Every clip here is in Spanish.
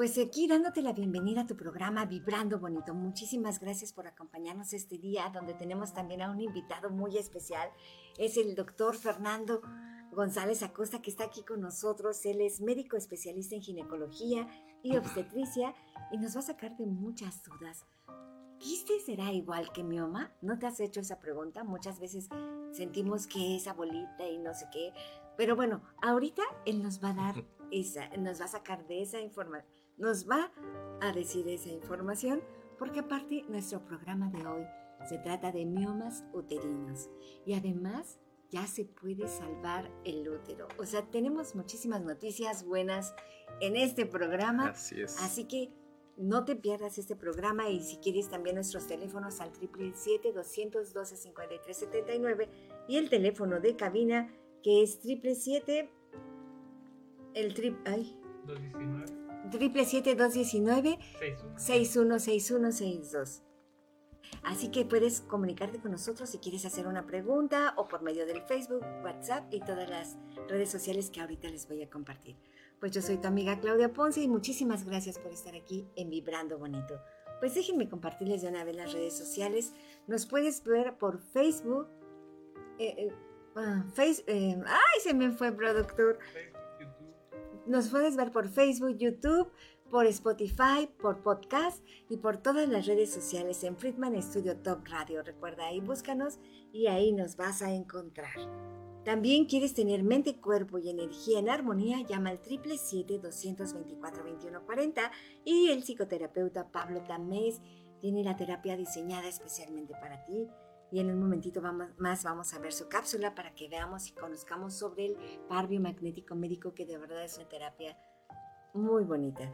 Pues aquí dándote la bienvenida a tu programa Vibrando Bonito. Muchísimas gracias por acompañarnos este día donde tenemos también a un invitado muy especial. Es el doctor Fernando González Acosta que está aquí con nosotros. Él es médico especialista en ginecología y obstetricia y nos va a sacar de muchas dudas. ¿Quiste será igual que mioma? ¿No te has hecho esa pregunta? Muchas veces sentimos que es abuelita y no sé qué. Pero bueno, ahorita él nos va a dar esa, nos va a sacar de esa información nos va a decir esa información porque aparte nuestro programa de hoy se trata de miomas uterinos y además ya se puede salvar el útero. O sea, tenemos muchísimas noticias buenas en este programa. Así es. Así que no te pierdas este programa y si quieres también nuestros teléfonos al 777-212-5379 y el teléfono de cabina que es 777 el trip ay 219 777-219-616162. Así que puedes comunicarte con nosotros si quieres hacer una pregunta o por medio del Facebook, WhatsApp y todas las redes sociales que ahorita les voy a compartir. Pues yo soy tu amiga Claudia Ponce y muchísimas gracias por estar aquí en Vibrando Bonito. Pues déjenme compartirles de una vez las redes sociales. Nos puedes ver por Facebook. Eh, eh, ah, face, eh, ¡Ay, se me fue, productor! Nos puedes ver por Facebook, YouTube, por Spotify, por podcast y por todas las redes sociales en Friedman Studio Top Radio. Recuerda ahí, búscanos y ahí nos vas a encontrar. También quieres tener mente, cuerpo y energía en armonía, llama al 777-224-2140 y el psicoterapeuta Pablo Tamés tiene la terapia diseñada especialmente para ti y en un momentito más vamos a ver su cápsula para que veamos y conozcamos sobre el par biomagnético médico que de verdad es una terapia muy bonita.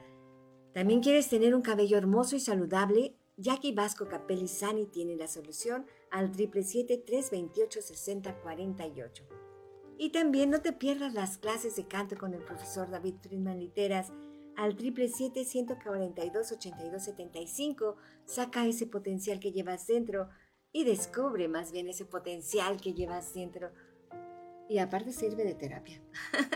También quieres tener un cabello hermoso y saludable, Jackie Vasco Capelli Sani tiene la solución al 777-328-6048. Y también no te pierdas las clases de canto con el profesor David Friedman Literas al 777-142-8275. Saca ese potencial que llevas dentro y descubre más bien ese potencial que llevas dentro. Y aparte sirve de terapia.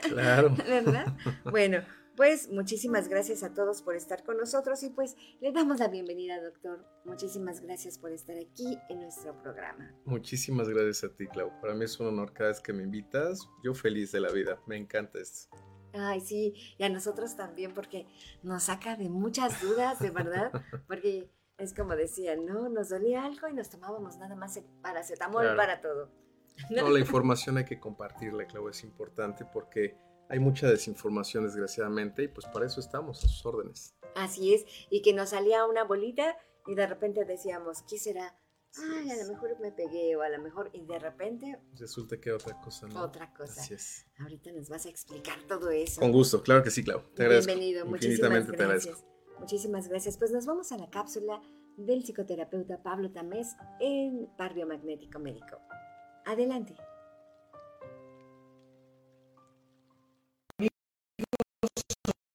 Claro. ¿Verdad? Bueno, pues muchísimas gracias a todos por estar con nosotros y pues le damos la bienvenida, doctor. Muchísimas gracias por estar aquí en nuestro programa. Muchísimas gracias a ti, Clau. Para mí es un honor cada vez que me invitas. Yo feliz de la vida. Me encanta esto. Ay, sí, y a nosotros también porque nos saca de muchas dudas, de verdad, porque es como decían, ¿no? Nos dolía algo y nos tomábamos nada más paracetamol para todo. No, la información hay que compartirla, Clau, es importante porque hay mucha desinformación, desgraciadamente, y pues para eso estamos, a sus órdenes. Así es, y que nos salía una bolita y de repente decíamos, ¿qué será? Ay, a lo mejor me pegué o a lo mejor, y de repente... Resulta que otra cosa, ¿no? Otra cosa. Así es. Ahorita nos vas a explicar todo eso. Con gusto, claro que sí, Clau. Te agradezco. Bienvenido, muchísimas gracias. Muchísimas gracias. Pues nos vamos a la cápsula del psicoterapeuta Pablo Tamés en Barrio Magnético Médico. Adelante.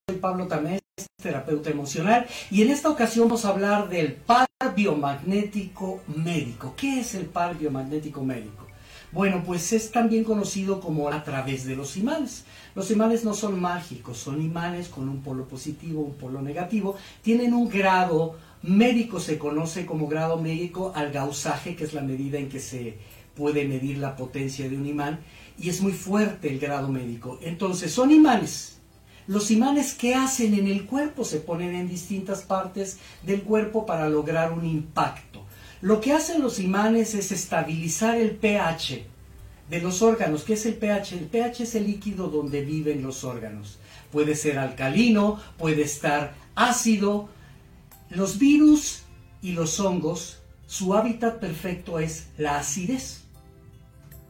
Soy Pablo Tamés, terapeuta emocional, y en esta ocasión vamos a hablar del par biomagnético médico. ¿Qué es el par biomagnético médico? Bueno, pues es también conocido como a través de los imanes. Los imanes no son mágicos, son imanes con un polo positivo, un polo negativo, tienen un grado médico, se conoce como grado médico al gausaje, que es la medida en que se puede medir la potencia de un imán, y es muy fuerte el grado médico. Entonces, son imanes. Los imanes que hacen en el cuerpo se ponen en distintas partes del cuerpo para lograr un impacto. Lo que hacen los imanes es estabilizar el pH de los órganos. ¿Qué es el pH? El pH es el líquido donde viven los órganos. Puede ser alcalino, puede estar ácido. Los virus y los hongos, su hábitat perfecto es la acidez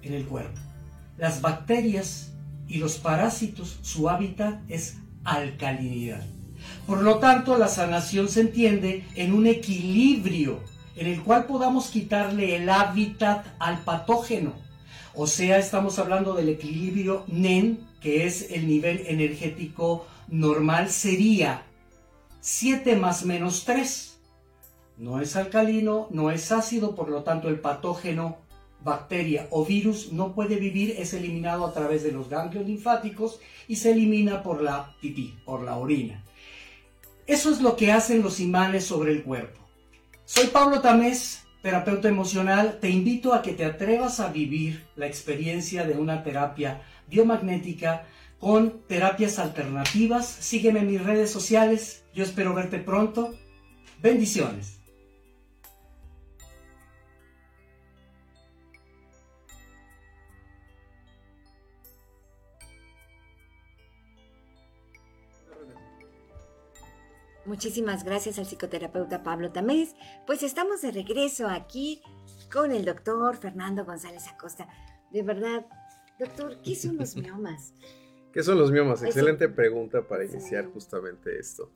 en el cuerpo. Las bacterias y los parásitos, su hábitat es alcalinidad. Por lo tanto, la sanación se entiende en un equilibrio en el cual podamos quitarle el hábitat al patógeno. O sea, estamos hablando del equilibrio NEN, que es el nivel energético normal, sería 7 más menos 3. No es alcalino, no es ácido, por lo tanto el patógeno, bacteria o virus no puede vivir, es eliminado a través de los ganglios linfáticos y se elimina por la pipí, por la orina. Eso es lo que hacen los imanes sobre el cuerpo. Soy Pablo Tamés, terapeuta emocional. Te invito a que te atrevas a vivir la experiencia de una terapia biomagnética con terapias alternativas. Sígueme en mis redes sociales. Yo espero verte pronto. Bendiciones. Muchísimas gracias al psicoterapeuta Pablo Tamés. Pues estamos de regreso aquí con el doctor Fernando González Acosta. De verdad, doctor, ¿qué son los miomas? ¿Qué son los miomas? Excelente pregunta para iniciar justamente esto.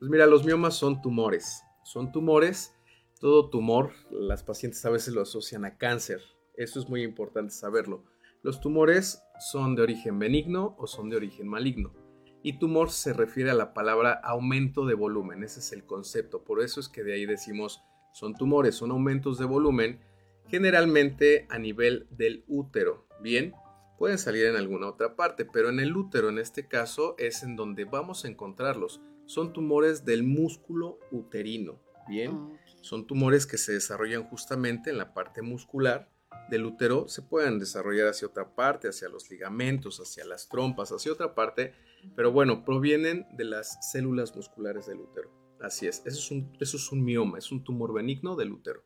Pues mira, los miomas son tumores. Son tumores, todo tumor, las pacientes a veces lo asocian a cáncer. Eso es muy importante saberlo. Los tumores son de origen benigno o son de origen maligno. Y tumor se refiere a la palabra aumento de volumen, ese es el concepto. Por eso es que de ahí decimos son tumores, son aumentos de volumen, generalmente a nivel del útero. Bien, pueden salir en alguna otra parte, pero en el útero en este caso es en donde vamos a encontrarlos. Son tumores del músculo uterino. Bien, son tumores que se desarrollan justamente en la parte muscular del útero, se pueden desarrollar hacia otra parte, hacia los ligamentos, hacia las trompas, hacia otra parte pero bueno, provienen de las células musculares del útero. Así es, eso es un, eso es un mioma, es un tumor benigno del útero.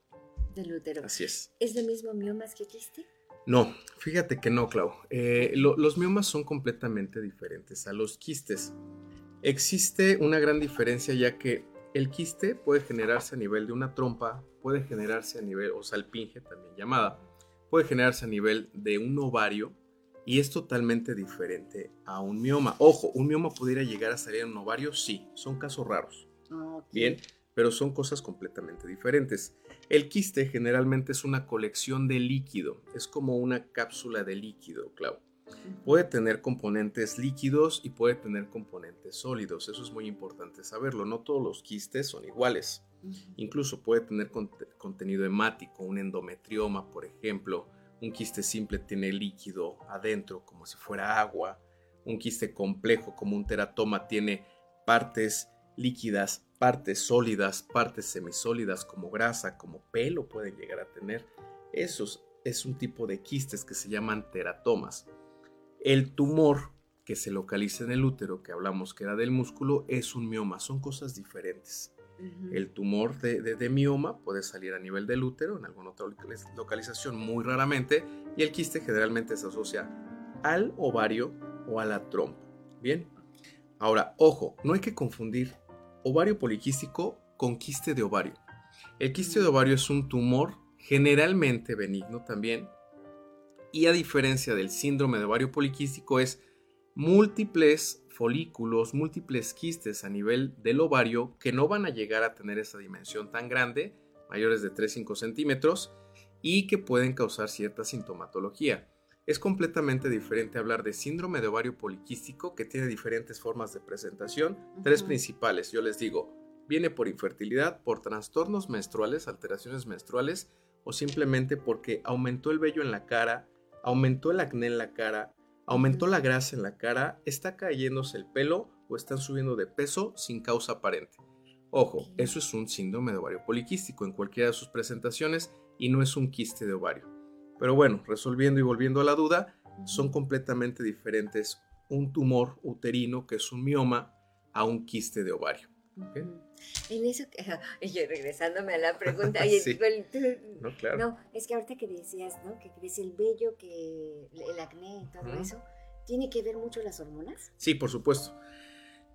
Del útero. Así es. ¿Es lo mismo miomas que quiste? No, fíjate que no, Clau. Eh, los miomas son completamente diferentes a los quistes. Existe una gran diferencia ya que el quiste puede generarse a nivel de una trompa, puede generarse a nivel, o salpinge también llamada, puede generarse a nivel de un ovario y es totalmente diferente a un mioma. Ojo, un mioma pudiera llegar a salir en un ovario, sí, son casos raros. Bien, pero son cosas completamente diferentes. El quiste generalmente es una colección de líquido, es como una cápsula de líquido, Clau. Puede tener componentes líquidos y puede tener componentes sólidos, eso es muy importante saberlo. No todos los quistes son iguales. Incluso puede tener contenido hemático, un endometrioma, por ejemplo, un quiste simple tiene líquido adentro como si fuera agua. Un quiste complejo como un teratoma tiene partes líquidas, partes sólidas, partes semisólidas como grasa, como pelo pueden llegar a tener. Esos es un tipo de quistes que se llaman teratomas. El tumor que se localiza en el útero, que hablamos que era del músculo, es un mioma, son cosas diferentes. El tumor de, mioma puede salir a nivel del útero, en alguna otra localización muy raramente, y el quiste generalmente se asocia al ovario o a la trompa. Bien, ahora, ojo, no hay que confundir ovario poliquístico con quiste de ovario. El quiste de ovario es un tumor generalmente benigno también, y a diferencia del síndrome de ovario poliquístico es múltiples folículos, múltiples quistes a nivel del ovario que no van a llegar a tener esa dimensión tan grande, mayores de 3-5 centímetros, y que pueden causar cierta sintomatología. Es completamente diferente hablar de síndrome de ovario poliquístico que tiene diferentes formas de presentación, tres principales, yo les digo, viene por infertilidad, por trastornos menstruales, alteraciones menstruales o simplemente porque aumentó el vello en la cara, aumentó el acné en la cara, aumentó la grasa en la cara, está cayéndose el pelo o están subiendo de peso sin causa aparente. Ojo, eso es un síndrome de ovario poliquístico en cualquiera de sus presentaciones y no es un quiste de ovario. Pero bueno, resolviendo y volviendo a la duda, son completamente diferentes un tumor uterino, que es un mioma, a un quiste de ovario. En eso, yo regresándome a la pregunta, no, claro. no, es que ahorita que decías, ¿no? Que crece el vello, que el acné y todo eso, ¿tiene que ver mucho las hormonas? Sí, por supuesto.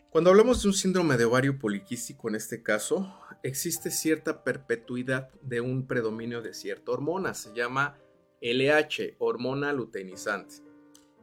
Cuando hablamos de un síndrome de ovario poliquístico en este caso, existe cierta perpetuidad de un predominio de cierta hormona, se llama LH, hormona luteinizante.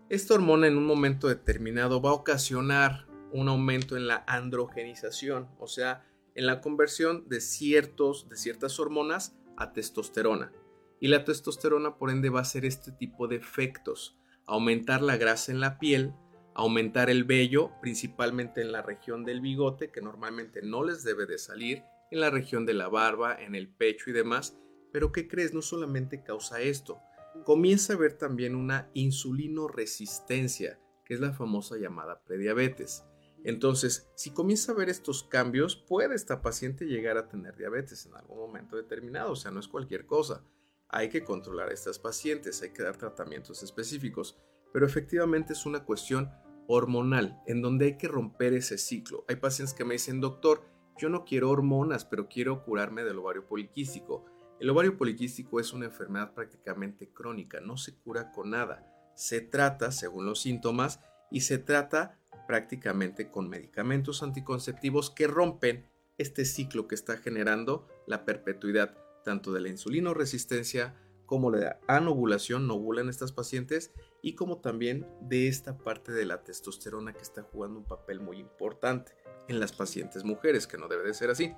Esta hormona en un momento determinado va a ocasionar un aumento en la androgenización, o sea, en la conversión de, ciertos, de ciertas hormonas a testosterona. Y la testosterona, por ende, va a hacer este tipo de efectos. Aumentar la grasa en la piel, aumentar el vello, principalmente en la región del bigote, que normalmente no les debe de salir, en la región de la barba, en el pecho y demás. Pero ¿qué crees? No solamente causa esto, comienza a haber también una insulinoresistencia, que es la famosa llamada prediabetes. Entonces, si comienza a ver estos cambios, puede esta paciente llegar a tener diabetes en algún momento determinado, o sea, no es cualquier cosa. Hay que controlar a estas pacientes, hay que dar tratamientos específicos, pero efectivamente es una cuestión hormonal en donde hay que romper ese ciclo. Hay pacientes que me dicen, doctor, yo no quiero hormonas, pero quiero curarme del ovario poliquístico. El ovario poliquístico es una enfermedad prácticamente crónica, no se cura con nada. Se trata, según los síntomas, y se trata prácticamente con medicamentos anticonceptivos que rompen este ciclo que está generando la perpetuidad tanto de la insulinoresistencia como la anovulación, no ovulan estas pacientes, y como también de esta parte de la testosterona que está jugando un papel muy importante en las pacientes mujeres, que no debe de ser así.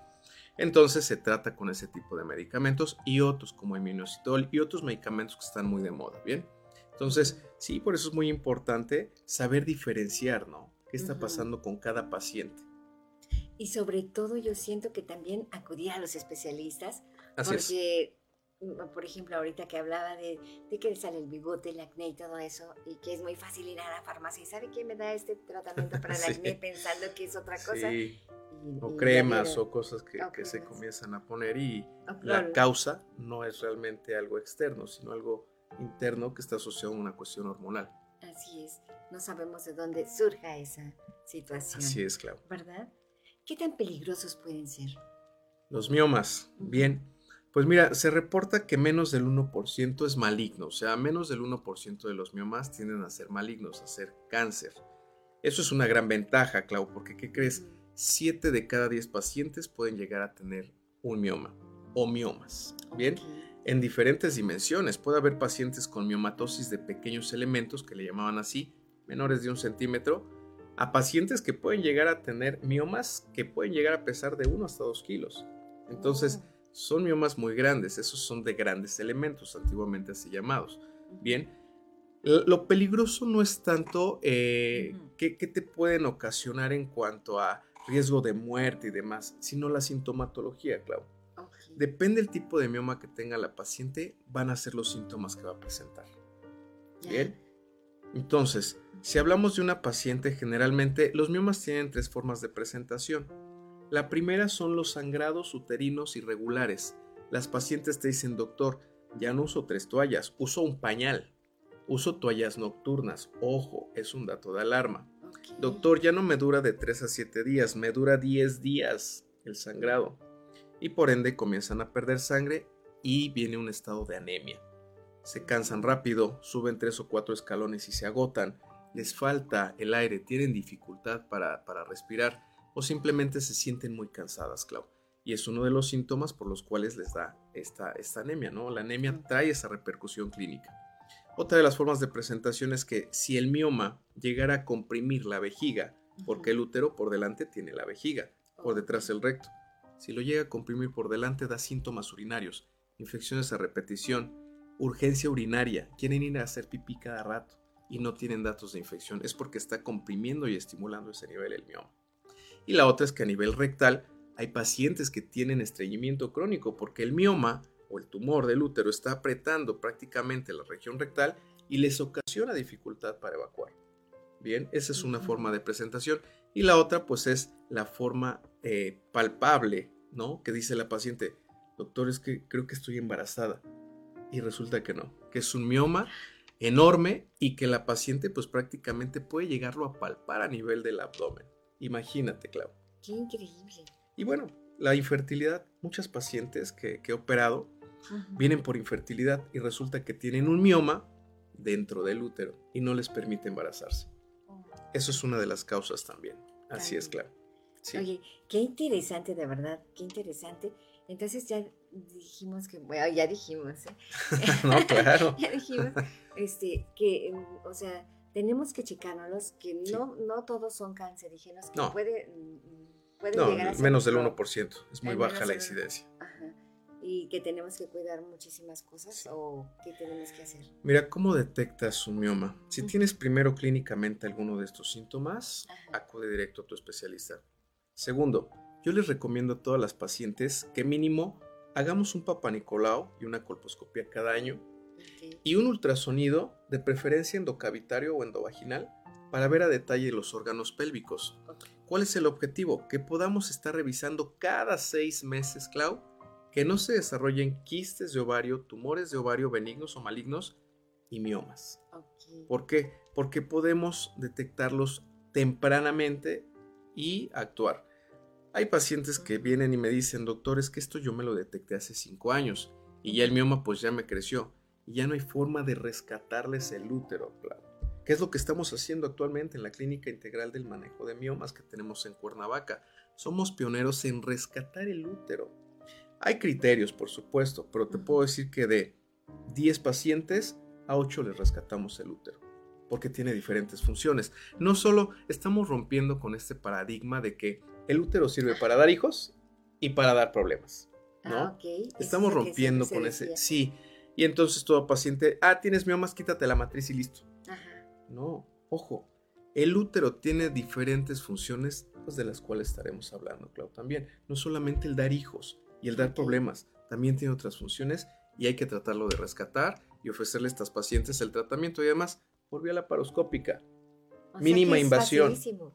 Entonces se trata con ese tipo de medicamentos y otros como el minocitol y otros medicamentos que están muy de moda, ¿bien? Entonces, sí, por eso es muy importante saber diferenciar, ¿no? Qué está pasando con cada paciente. Y sobre todo yo siento que también acudir a los especialistas, porque, mm, por ejemplo, ahorita que hablaba de, que le sale el bigote, el acné y todo eso, y que es muy fácil ir a la farmacia y sabe que me da este tratamiento para el acné pensando que es otra cosa. o cremas o cosas que, que, se comienzan a poner y la causa no es realmente algo externo, sino algo interno que está asociado a una cuestión hormonal. Así es no sabemos de dónde surja esa situación. Así es, claro. ¿Verdad? ¿Qué tan peligrosos pueden ser? Los miomas, bien. Pues mira, se reporta que menos del 1% es maligno, o sea, menos del 1% de los miomas tienden a ser malignos, a ser cáncer. Eso es una gran ventaja, Clau, porque ¿qué crees? 7 de cada 10 pacientes pueden llegar a tener un mioma o miomas, ¿bien? En diferentes dimensiones. Puede haber pacientes con miomatosis de pequeños elementos, que le llamaban así, menores de un centímetro, a pacientes que pueden llegar a tener miomas que pueden llegar a pesar de 1 hasta 2 kilos. Entonces, son miomas muy grandes, esos son de grandes elementos, antiguamente así llamados. Bien, lo peligroso no es tanto eh, qué, te pueden ocasionar en cuanto a riesgo de muerte y demás, sino la sintomatología, Clau. Depende del tipo de mioma que tenga la paciente, van a ser los síntomas que va a presentar. Bien. Entonces, si hablamos de una paciente, generalmente los miomas tienen tres formas de presentación. La primera son los sangrados uterinos irregulares. Las pacientes te dicen, doctor, ya no uso tres toallas, uso un pañal. Uso toallas nocturnas. Ojo, es un dato de alarma. Doctor, ya no me dura de 3 a 7 días, me dura 10 días el sangrado. Y por ende comienzan a perder sangre y viene un estado de anemia se cansan rápido, suben tres o cuatro escalones y se agotan, les falta el aire, tienen dificultad para, respirar o simplemente se sienten muy cansadas, Clau. Y es uno de los síntomas por los cuales les da esta, esta anemia, ¿no? La anemia trae esa repercusión clínica. Otra de las formas de presentación es que si el mioma llegara a comprimir la vejiga, porque el útero por delante tiene la vejiga, por detrás el recto, si lo llega a comprimir por delante da síntomas urinarios, infecciones a repetición, urgencia urinaria, quieren ir a hacer pipí cada rato y no tienen datos de infección, es porque está comprimiendo y estimulando ese nivel el mioma. Y la otra es que a nivel rectal hay pacientes que tienen estreñimiento crónico porque el mioma o el tumor del útero está apretando prácticamente la región rectal y les ocasiona dificultad para evacuar. Bien, esa es una forma de presentación. Y la otra pues es la forma eh, palpable, ¿no? Que dice la paciente, doctor, es que creo que estoy embarazada y resulta que no, que es un mioma enorme y que la paciente pues prácticamente puede llegarlo a palpar a nivel del abdomen. Imagínate, Clau. Qué increíble. Y bueno, la infertilidad, muchas pacientes que, he operado vienen por infertilidad y resulta que tienen un mioma dentro del útero y no les permite embarazarse. Eso es una de las causas también. Así es, claro. Oye, qué interesante, de verdad, qué interesante. Entonces ya dijimos que, bueno, ya dijimos, ¿eh? no, claro. ya dijimos, este, que, o sea, tenemos que checárnoslos, que no, no todos son cancerígenos, que No. puede, mm, puede No, llegar a ser menos del pro- 1%. Es muy baja la incidencia. Y que tenemos que cuidar muchísimas cosas o qué tenemos que hacer. Mira, ¿cómo detectas un mioma? Si Ujú. tienes primero clínicamente alguno de estos síntomas, Ajá. acude directo a tu especialista. Segundo, yo les recomiendo a todas las pacientes que mínimo hagamos un papanicolao y una colposcopia cada año Ok. y un ultrasonido, de preferencia endocavitario o endovaginal, para ver a detalle los órganos pélvicos. Ok. ¿Cuál es el objetivo? Que podamos estar revisando cada seis meses, Clau, que no se desarrollen quistes de ovario, tumores de ovario benignos o malignos y miomas. ¿Por qué? Porque podemos detectarlos tempranamente y actuar. Hay pacientes que vienen y me dicen, doctor, es que esto yo me lo detecté hace cinco años y ya el mioma pues ya me creció y ya no hay forma de rescatarles el útero, claro. ¿Qué es lo que estamos haciendo actualmente en la Clínica Integral del Manejo de Miomas que tenemos en Cuernavaca? Somos pioneros en rescatar el útero. Hay criterios, por supuesto, pero te puedo decir que de 10 pacientes, a 8 les rescatamos el útero, porque tiene diferentes funciones. No solo estamos rompiendo con este paradigma de que el útero sirve para dar hijos y para dar problemas, ¿no? Ah, es Estamos rompiendo con se ese, sí. Y entonces todo paciente, ah, tienes miomas, quítate la matriz y listo. Ajá. No, ojo, el útero tiene diferentes funciones, pues de las cuales estaremos hablando, Clau, también. No solamente el dar hijos y el dar problemas, también tiene otras funciones y hay que tratarlo de rescatar y ofrecerle a estas pacientes el tratamiento y además por vía laparoscópica. O sea Mínima que es invasión. facilísimo.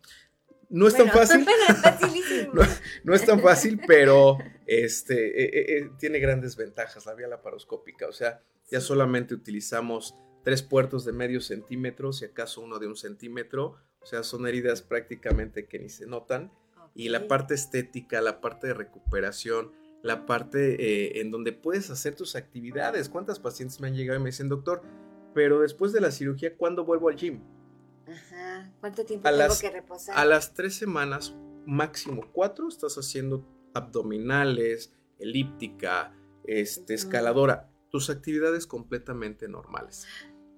No es tan Bueno, fácil, es. No. no es tan fácil, pero este, eh, eh, eh, tiene grandes ventajas la vía laparoscópica. O sea, ya Sí. solamente utilizamos tres puertos de medio centímetro, si acaso uno de un centímetro. O sea, son heridas prácticamente que ni se notan. Y la parte estética, la parte de recuperación, la parte eh, en donde puedes hacer tus actividades. ¿Cuántas pacientes me han llegado y me dicen, doctor, pero después de la cirugía, ¿cuándo vuelvo al gym? Ajá. ¿Cuánto tiempo A tengo las- que reposar? A las tres semanas, máximo cuatro, estás haciendo abdominales, elíptica, este, escaladora, tus actividades completamente normales.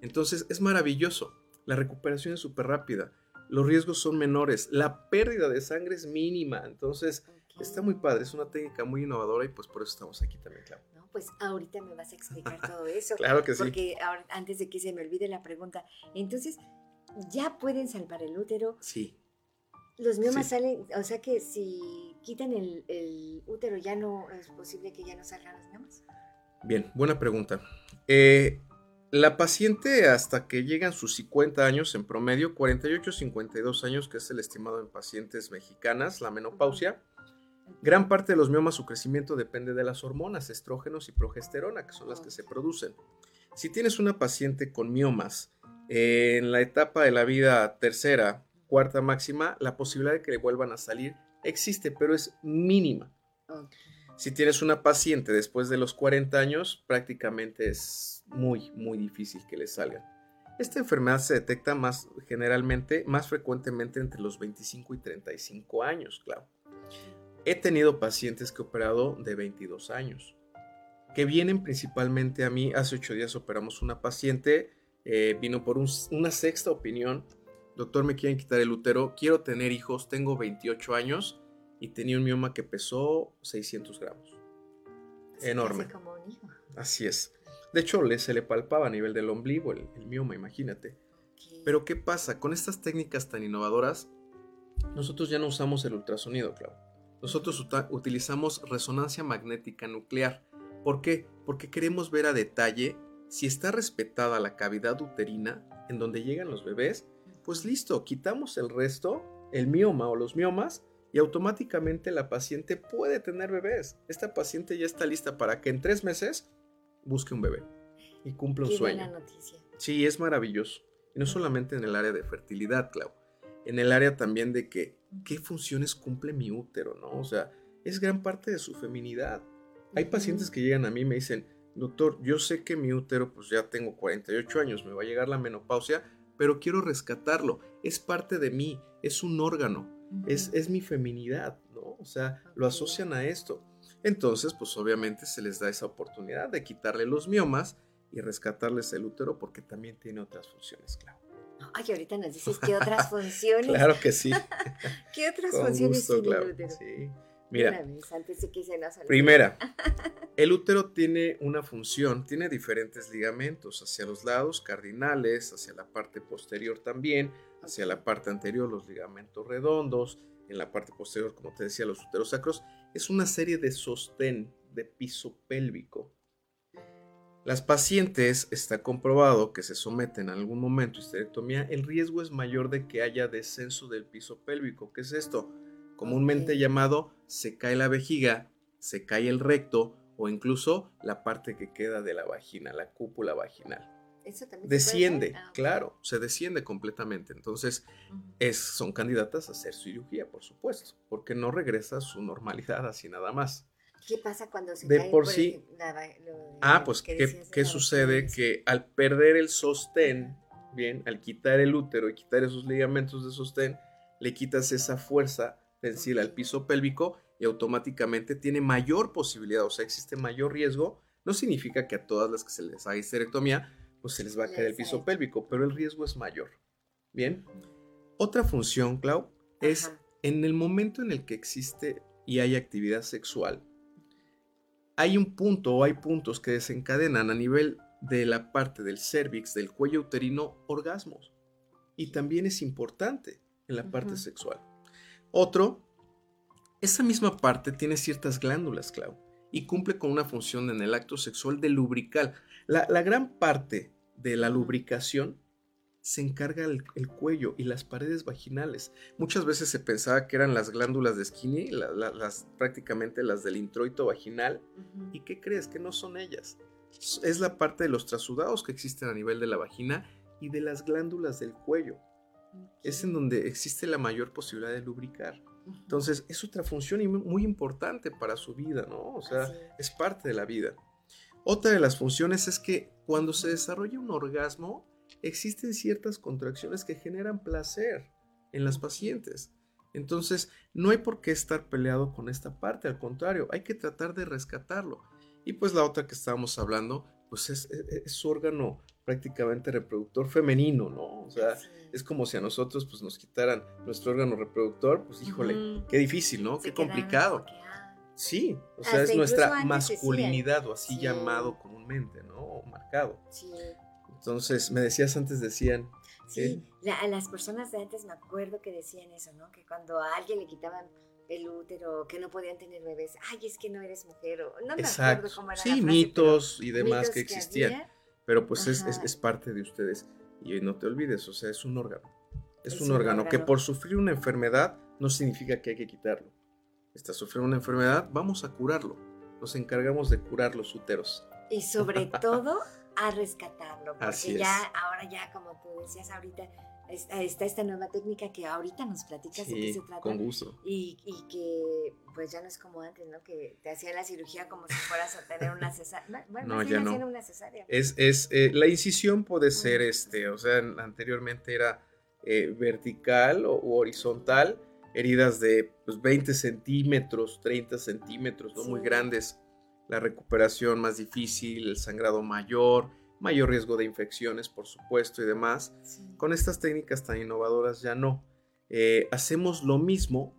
Entonces es maravilloso. La recuperación es súper rápida. Los riesgos son menores. La pérdida de sangre es mínima. Entonces. Está muy padre. Es una técnica muy innovadora y pues por eso estamos aquí también, claro. No, pues ahorita me vas a explicar todo eso. Claro que sí. Porque ahora, antes de que se me olvide la pregunta, entonces, ¿ya pueden salvar el útero? Sí. Los miomas Sí. salen, o sea que si quitan el, el útero, ¿ya no es posible que ya no salgan los miomas? Bien, buena pregunta. Eh, la paciente hasta que llegan sus 50 años en promedio, 48-52 años, que es el estimado en pacientes mexicanas, la menopausia, gran parte de los miomas, su crecimiento depende de las hormonas, estrógenos y progesterona, que son las que se producen. Si tienes una paciente con miomas eh, en la etapa de la vida tercera, cuarta máxima, la posibilidad de que le vuelvan a salir existe, pero es mínima. Si tienes una paciente después de los 40 años, prácticamente es muy, muy difícil que le salgan. Esta enfermedad se detecta más generalmente, más frecuentemente entre los 25 y 35 años, claro. He tenido pacientes que he operado de 22 años, que vienen principalmente a mí. Hace 8 días operamos una paciente, eh, vino por un- una sexta opinión. Doctor, me quieren quitar el útero, quiero tener hijos, tengo 28 años y tenía un mioma que pesó 600 gramos. Enorme. hace como un hijo. Así es. De hecho, le, se le palpaba a nivel del ombligo el, el mioma, imagínate. Pero ¿qué pasa? Con estas técnicas tan innovadoras, nosotros ya no usamos el ultrasonido, Clau. Nosotros utilizamos resonancia magnética nuclear. ¿Por qué? Porque queremos ver a detalle si está respetada la cavidad uterina en donde llegan los bebés. Pues listo, quitamos el resto, el mioma o los miomas, y automáticamente la paciente puede tener bebés. Esta paciente ya está lista para que en tres meses busque un bebé y cumpla un Qué sueño. buena noticia. Sí, es maravilloso. Y no solamente en el área de fertilidad, Clau. En el área también de que qué funciones cumple mi útero, ¿no? O sea, es gran parte de su feminidad. Hay pacientes que llegan a mí y me dicen, doctor, yo sé que mi útero, pues ya tengo 48 años, me va a llegar la menopausia, pero quiero rescatarlo. Es parte de mí, es un órgano, es, es mi feminidad, ¿no? O sea, lo asocian a esto. Entonces, pues obviamente se les da esa oportunidad de quitarle los miomas y rescatarles el útero porque también tiene otras funciones, claro. Ay, ahorita nos dices qué otras funciones. claro que sí. ¿Qué otras Con funciones gusto, tiene claro. el útero? Sí. Mira, Una vez, antes de que se nos. Primera, el útero tiene una función, tiene diferentes ligamentos hacia los lados cardinales, hacia la parte posterior también, hacia la parte anterior los ligamentos redondos, en la parte posterior, como te decía, los úteros sacros. Es una serie de sostén de piso pélvico. Las pacientes está comprobado que se someten en algún momento a histerectomía, el riesgo es mayor de que haya descenso del piso pélvico. ¿Qué es esto? Comúnmente llamado se cae la vejiga, se cae el recto o incluso la parte que queda de la vagina, la cúpula vaginal. ¿Eso también se puede Desciende? Ah, claro, se desciende completamente. Entonces, es, son candidatas a hacer cirugía, por supuesto, porque no regresa a su normalidad así nada más. ¿Qué pasa cuando se De cae, por sí- la lo de- Ah, pues, ¿qué, sucede? Que al perder el sostén, bien, al quitar el útero y quitar esos ligamentos de sostén, le quitas esa fuerza tensil al piso pélvico y automáticamente tiene mayor posibilidad, o sea, existe mayor riesgo. No significa que a todas las que se les haga histerectomía, pues se les va a caer el piso pélvico, pero el riesgo es mayor. Bien. Otra función, Clau, es Ajá. en el momento en el que existe y hay actividad sexual, hay un punto o hay puntos que desencadenan a nivel de la parte del cervix, del cuello uterino, orgasmos. Y también es importante en la parte sexual. Otro, esa misma parte tiene ciertas glándulas, Clau, y cumple con una función en el acto sexual de lubricar. La, la gran parte de la lubricación se encarga el, el cuello y las paredes vaginales. Muchas veces se pensaba que eran las glándulas de Skinny, la- la- las, prácticamente las del introito vaginal. ¿Y qué crees? Que no son ellas. Es la parte de los trasudados que existen a nivel de la vagina y de las glándulas del cuello. Es en donde existe la mayor posibilidad de lubricar. Entonces, es otra función muy importante para su vida, ¿no? O sea, es parte de la vida. Otra de las funciones es que cuando se desarrolla un orgasmo, existen ciertas contracciones que generan placer en las pacientes. Entonces, no hay por qué estar peleado con esta parte, al contrario, hay que tratar de rescatarlo. Y pues la otra que estábamos hablando, pues es, es- es su órgano prácticamente reproductor femenino, ¿no? O sea, es como si a nosotros pues nos quitaran nuestro órgano reproductor, pues híjole, qué difícil, ¿no? Se Qué complicado. Sí, o sea, Hasta es nuestra masculinidad o así Sí. llamado comúnmente, ¿no? O marcado. sí. Entonces, me decías antes, decían, Sí, la- a las personas de antes me acuerdo que decían eso, ¿no? Que cuando a alguien le quitaban el útero, que no podían tener bebés, ay, es que no eres mujer, o no me exacto, acuerdo cómo era la sí, frase, mitos y demás mitos que existían, pero pues es, es- Ajá. es parte de ustedes. Y no te olvides, o sea, es un órgano. Es, Es un, órgano, que por sufrir una enfermedad no significa que hay que quitarlo. Está sufriendo una enfermedad, vamos a curarlo. Nos encargamos de curar los úteros. Y sobre todo a rescatarlo, porque Así es. ya, ahora ya, como tú decías ahorita, está, esta nueva técnica que ahorita nos platicas de qué Sí, se trata. con gusto. Y, y que pues ya no es como antes, ¿no? Que te hacían la cirugía como si fueras a tener una cesárea. Bueno, No, ya no. una cesárea. Es, es, eh, la incisión puede ser, este, o sea, en- anteriormente era eh, vertical o u horizontal, heridas de pues, 20 centímetros, 30 centímetros, ¿no? muy Sí. grandes, la recuperación más difícil, el sangrado mayor, mayor riesgo de infecciones, por supuesto, y demás. Sí. Con estas técnicas tan innovadoras ya no. Eh, hacemos lo mismo,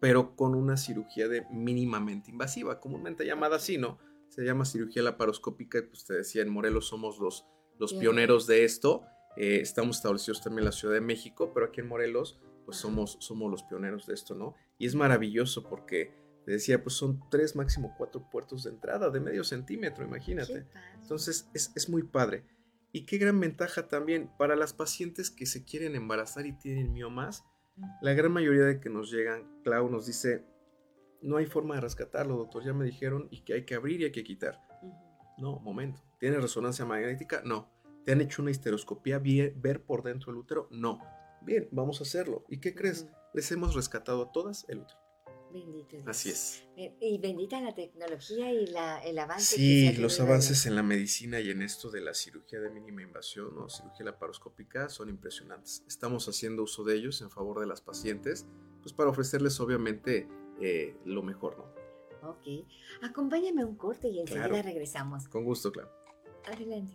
pero con una cirugía de mínimamente invasiva, comúnmente llamada así, ¿no? Se llama cirugía laparoscópica y pues te decía, en Morelos somos los, los Bien. pioneros de esto. Eh, estamos establecidos también en la Ciudad de México, pero aquí en Morelos pues somos, somos los pioneros de esto, ¿no? Y es maravilloso porque, decía, pues son tres, máximo cuatro puertos de entrada de medio centímetro, imagínate. Entonces es, es muy padre. Y qué gran ventaja también para las pacientes que se quieren embarazar y tienen miomas. La gran mayoría de que nos llegan, Clau nos dice, no hay forma de rescatarlo, doctor, ya me dijeron y que hay que abrir y hay que quitar. No, momento. ¿Tiene resonancia magnética? No. ¿Te han hecho una histeroscopía bien, ver por dentro del útero? No. Bien, vamos a hacerlo. ¿Y qué crees? Les hemos rescatado a todas el útero. Bendito Dios. Así es. Eh, Y bendita la tecnología y la, el avance. Sí, los avances en la medicina y en esto de la cirugía de mínima invasión o cirugía laparoscópica son impresionantes. Estamos haciendo uso de ellos en favor de las pacientes, pues para ofrecerles obviamente eh, lo mejor, ¿no? Ok. Acompáñame a un corte y enseguida Claro. regresamos. Con gusto, claro. Adelante.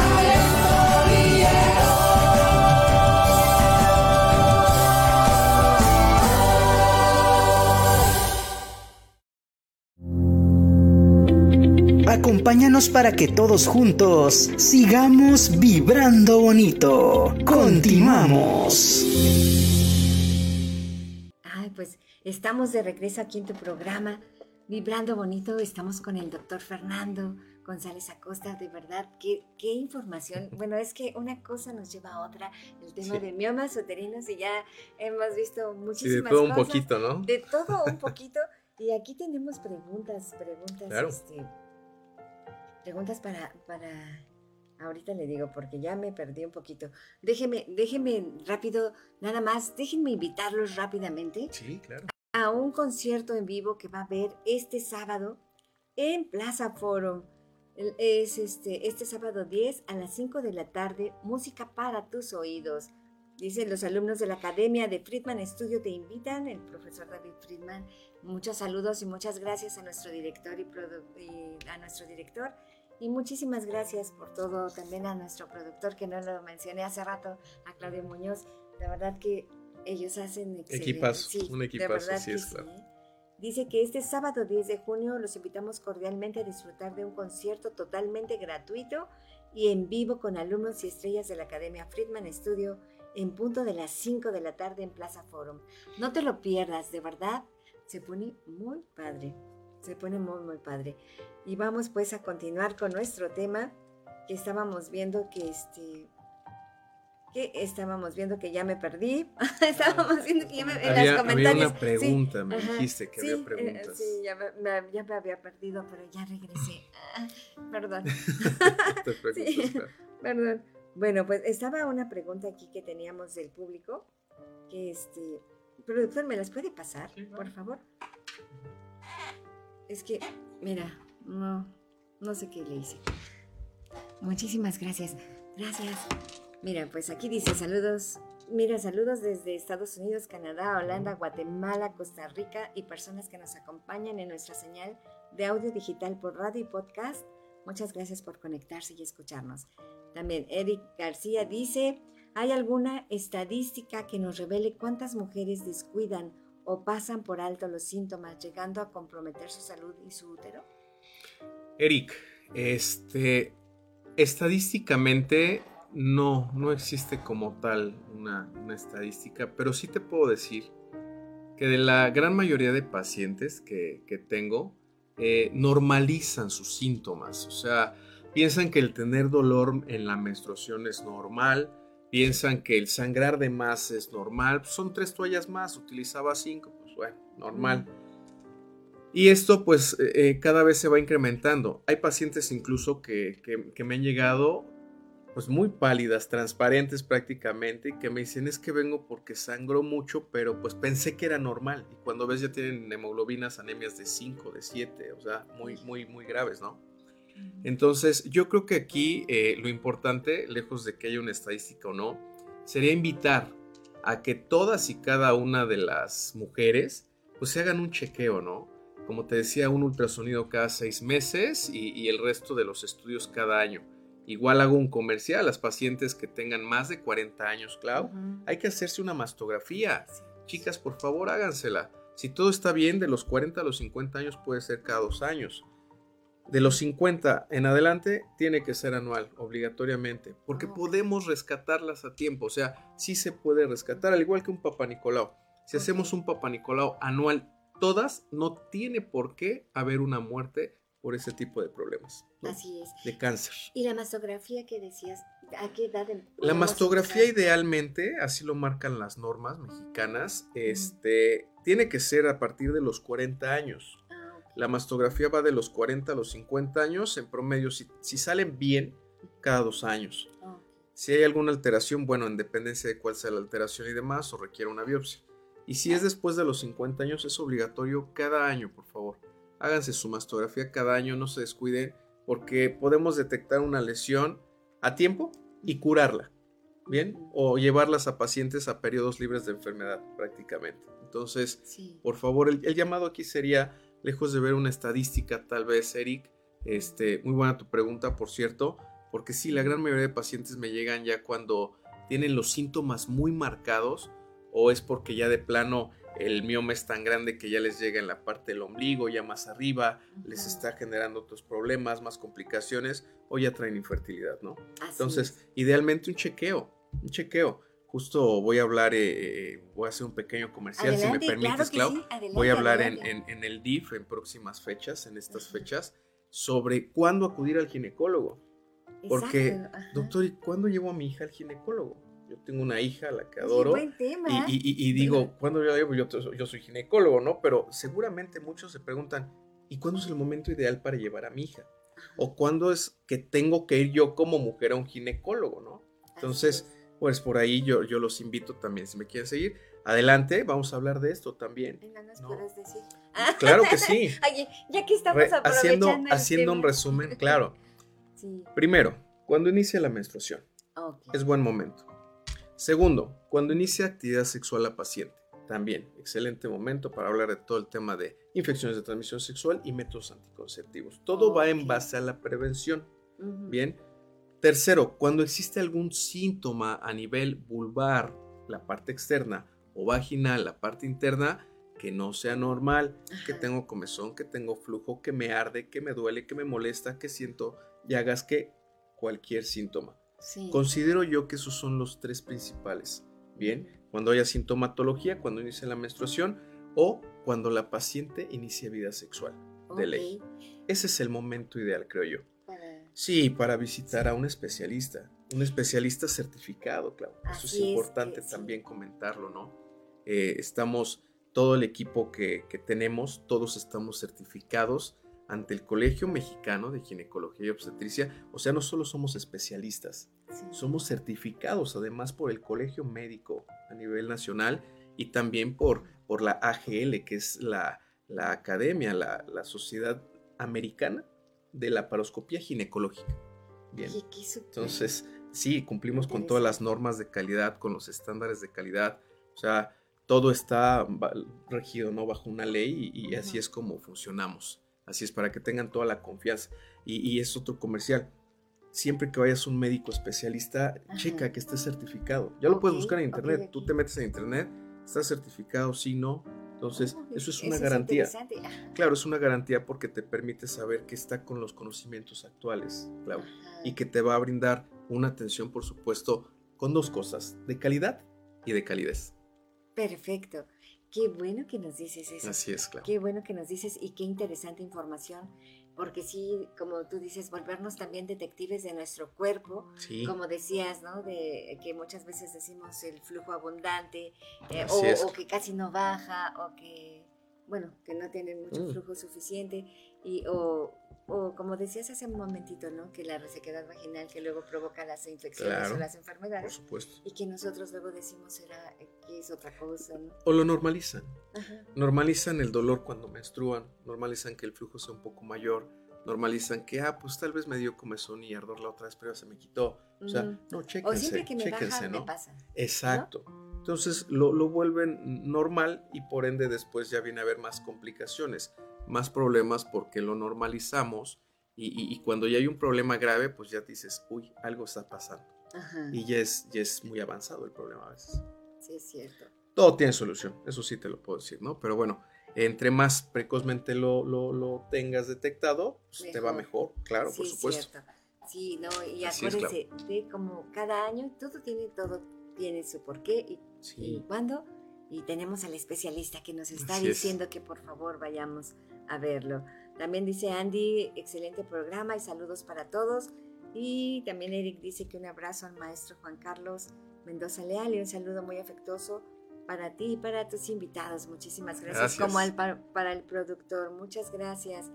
Acompáñanos para que todos juntos sigamos vibrando bonito. Continuamos. Ay, pues estamos de regreso aquí en tu programa, Vibrando Bonito. Estamos con el doctor Fernando González Acosta. De verdad, qué, qué información. Bueno, es que una cosa nos lleva a otra. El tema de miomas uterinos y ya hemos visto muchísimas de todo cosas. un poquito, ¿no? De todo un poquito. Y aquí tenemos preguntas, preguntas, Claro. este, preguntas para, para, ahorita le digo porque ya me perdí un poquito. Déjeme, déjeme rápido, nada más, déjenme invitarlos rápidamente Sí, claro. a un concierto en vivo que va a haber este sábado en Plaza Forum. El- Es este, este sábado 10 a las 5 de la tarde, música para tus oídos. Dicen los alumnos de la Academia de Friedman Studio te invitan, el profesor David Friedman. Muchos saludos y muchas gracias a nuestro director y, a nuestro director. Y muchísimas gracias por todo, también a nuestro productor que no lo mencioné hace rato, a Claudio Muñoz. La verdad que ellos hacen excelente. Equipazo, sí, un equipazo, sí es, claro. Dice que este sábado 10 de junio los invitamos cordialmente a disfrutar de un concierto totalmente gratuito y en vivo con alumnos y estrellas de la Academia Friedman Studio en punto de las 5 de la tarde en Plaza Forum. No te lo pierdas, de verdad, se pone muy padre, se pone muy, muy padre. Y vamos pues a continuar con nuestro tema que estábamos viendo que este... Que estábamos viendo que ya me perdí. estábamos viendo que ya me... En Había, había comentarios. una pregunta, me Ajá, dijiste que sí, había eh, preguntas. sí, ya me, me- ya me había perdido, pero ya regresé. Ah, perdón, te Sí. perdón. Bueno, pues estaba una pregunta aquí que teníamos del público, que este, productor, ¿me las puede pasar, Sí, claro. por favor? Es que, mira, no, no sé qué le hice. Muchísimas gracias, gracias. Mira, pues aquí dice saludos. Mira, saludos desde Estados Unidos, Canadá, Holanda, Guatemala, Costa Rica y personas que nos acompañan en nuestra señal de audio digital por radio y podcast. Muchas gracias por conectarse y escucharnos. También Eric García dice, ¿hay alguna estadística que nos revele cuántas mujeres descuidan o pasan por alto los síntomas llegando a comprometer su salud y su útero? Eric, este, estadísticamente no, no existe como tal una, una estadística, pero sí te puedo decir que de la gran mayoría de pacientes que, que tengo, eh, normalizan sus síntomas, o sea, piensan que el tener dolor en la menstruación es normal, piensan que el sangrar de más es normal, pues, son tres toallas más, utilizaba cinco, pues bueno, normal. Y esto pues eh, eh, cada vez se va incrementando. Hay pacientes incluso que, que, me han llegado pues muy pálidas, transparentes prácticamente, y que me dicen es que vengo porque sangró mucho, pero pues pensé que era normal. Y cuando ves ya tienen hemoglobinas, anemias de 5, de 7, o sea, muy, muy, muy graves, ¿no? Entonces, yo creo que aquí eh, lo importante, lejos de que haya una estadística o no, sería invitar a que todas y cada una de las mujeres pues se hagan un chequeo, ¿no? Como te decía, un ultrasonido cada seis meses y, el resto de los estudios cada año. Igual hago un comercial a las pacientes que tengan más de 40 años, Clau. Hay que hacerse una mastografía. Chicas, por favor, hágansela. Si todo está bien, de los 40 a los 50 años puede ser cada dos años. De los 50 en adelante tiene que ser anual, obligatoriamente, porque podemos rescatarlas a tiempo. O sea, sí se puede rescatar, al igual que un Papa Nicolau. Si hacemos un Papa Nicolau anual, todas, no tiene por qué haber una muerte por ese tipo de problemas. Así es. De cáncer. ¿Y la mastografía que decías? ¿A qué edad? La mastografía idealmente, así lo marcan las normas mexicanas, este, tiene que ser a partir de los 40 años. La mastografía va de los 40 a los 50 años, en promedio, si, salen bien, cada dos años. Si hay alguna alteración, bueno, en dependencia de cuál sea la alteración y demás, o requiere una biopsia. Y si es después de los 50 años, es obligatorio cada año, por favor. Háganse su mastografía cada año, no se descuiden, porque podemos detectar una lesión a tiempo y curarla, ¿bien? O llevarlas a pacientes a periodos libres de enfermedad, prácticamente. Entonces, por favor, el llamado aquí sería lejos de ver una estadística tal vez, Eric, este, muy buena tu pregunta, por cierto, porque sí, la gran mayoría de pacientes me llegan ya cuando tienen los síntomas muy marcados o es porque ya de plano el mioma es tan grande que ya les llega en la parte del ombligo, ya más arriba, les está generando otros problemas, más complicaciones o ya traen infertilidad, ¿no? Entonces, idealmente un chequeo, un chequeo justo voy a hablar, eh, eh, voy a hacer un pequeño comercial, si me permites, Clau. voy a hablar en, el DIF en próximas fechas, en estas fechas, sobre cuándo acudir al ginecólogo. Porque, doctor, ¿y cuándo llevo a mi hija al ginecólogo? Yo tengo una hija, la que adoro. Y, digo, ¿cuándo yo llevo? Yo, yo soy ginecólogo, ¿no? Pero seguramente muchos se preguntan, ¿y cuándo es el momento ideal para llevar a mi hija? ¿O cuándo es que tengo que ir yo como mujer a un ginecólogo, ¿no? Entonces pues por ahí yo, yo los invito también, si me quieren seguir. Adelante, vamos a hablar de esto también. decir. Claro que sí. ya que estamos haciendo, haciendo un resumen, claro. Primero, cuando inicia la menstruación. Es buen momento. Segundo, cuando inicia actividad sexual la paciente. También, excelente momento para hablar de todo el tema de infecciones de transmisión sexual y métodos anticonceptivos. Todo va en base a la prevención. Bien, Tercero, cuando existe algún síntoma a nivel vulvar, la parte externa, o vaginal, la parte interna, que no sea normal, que tengo comezón, que tengo flujo, que me arde, que me duele, que me molesta, que siento llagas, que cualquier síntoma. Considero yo que esos son los tres principales. Bien, cuando haya sintomatología, cuando inicie la menstruación o cuando la paciente inicie vida sexual de ley. Ese es el momento ideal, creo yo. Sí, para visitar a un especialista, un especialista certificado, claro. Eso es importante también comentarlo, ¿no? Eh, estamos, todo el equipo que, tenemos, todos estamos certificados ante el Colegio Mexicano de Ginecología y Obstetricia. O sea, no solo somos especialistas, somos certificados además por el Colegio Médico a nivel nacional y también por, por la AGL, que es la, la academia, la, la Sociedad Americana de la paroscopía ginecológica. Bien. Entonces, sí, cumplimos con todas las normas de calidad, con los estándares de calidad. O sea, todo está regido ¿no? bajo una ley y, así es como funcionamos. Así es para que tengan toda la confianza. Y, es otro comercial. Siempre que vayas a un médico especialista, checa que esté certificado. Ya lo puedes buscar en internet. Tú te metes en internet, está certificado, sí, no entonces, eso es una garantía. claro, es una garantía porque te permite saber que está con los conocimientos actuales, claro, y que te va a brindar una atención, por supuesto, con dos cosas, de calidad y de calidez. Perfecto. Qué bueno que nos dices eso. Así es, claro. Qué bueno que nos dices y qué interesante información, porque sí, como tú dices, volvernos también detectives de nuestro cuerpo, Sí, como decías, ¿no? De que muchas veces decimos el flujo abundante, eh, o que casi no baja, o que, bueno, que no tienen mucho Mm. flujo suficiente, y, o, o como decías hace un momentito, ¿no? Que la resequedad vaginal que luego provoca las infecciones Claro. o las por enfermedades, supuesto. y que nosotros luego decimos era, que es otra cosa, ¿no? O lo normalizan. Ajá. Normalizan el dolor cuando menstruan, normalizan que el flujo sea un poco mayor, normalizan que, ah, pues tal vez me dio comezón y ardor la otra vez, pero se me quitó. O sea, no, O chéquense, siempre que me chéquense, baja, ¿no? me pasa. Exacto. Entonces lo, lo vuelven normal y por ende después ya viene a haber más complicaciones, más problemas porque lo normalizamos y, y- y cuando ya hay un problema grave, pues ya dices, uy, algo está pasando. Ajá. Y ya es, ya es muy avanzado el problema a veces. Sí, es cierto. Todo tiene solución, eso sí te lo puedo decir, ¿no? Pero bueno, entre más precozmente lo, lo- lo tengas detectado, pues te va Mejor. claro, sí, por es supuesto. cierto. Sí, no, y Así es, acuérdense de como cada año todo tiene, todo tiene su porqué y, y Sí, cuándo. Y tenemos al especialista que nos está Así es. diciendo que por favor vayamos a verlo. También dice Andy, excelente programa y saludos para todos. Y también Eric dice que un abrazo al maestro Juan Carlos Mendoza Leal y un saludo muy afectuoso para ti y para tus invitados. Muchísimas gracias. Gracias. Como al, pa- para el productor, muchas gracias.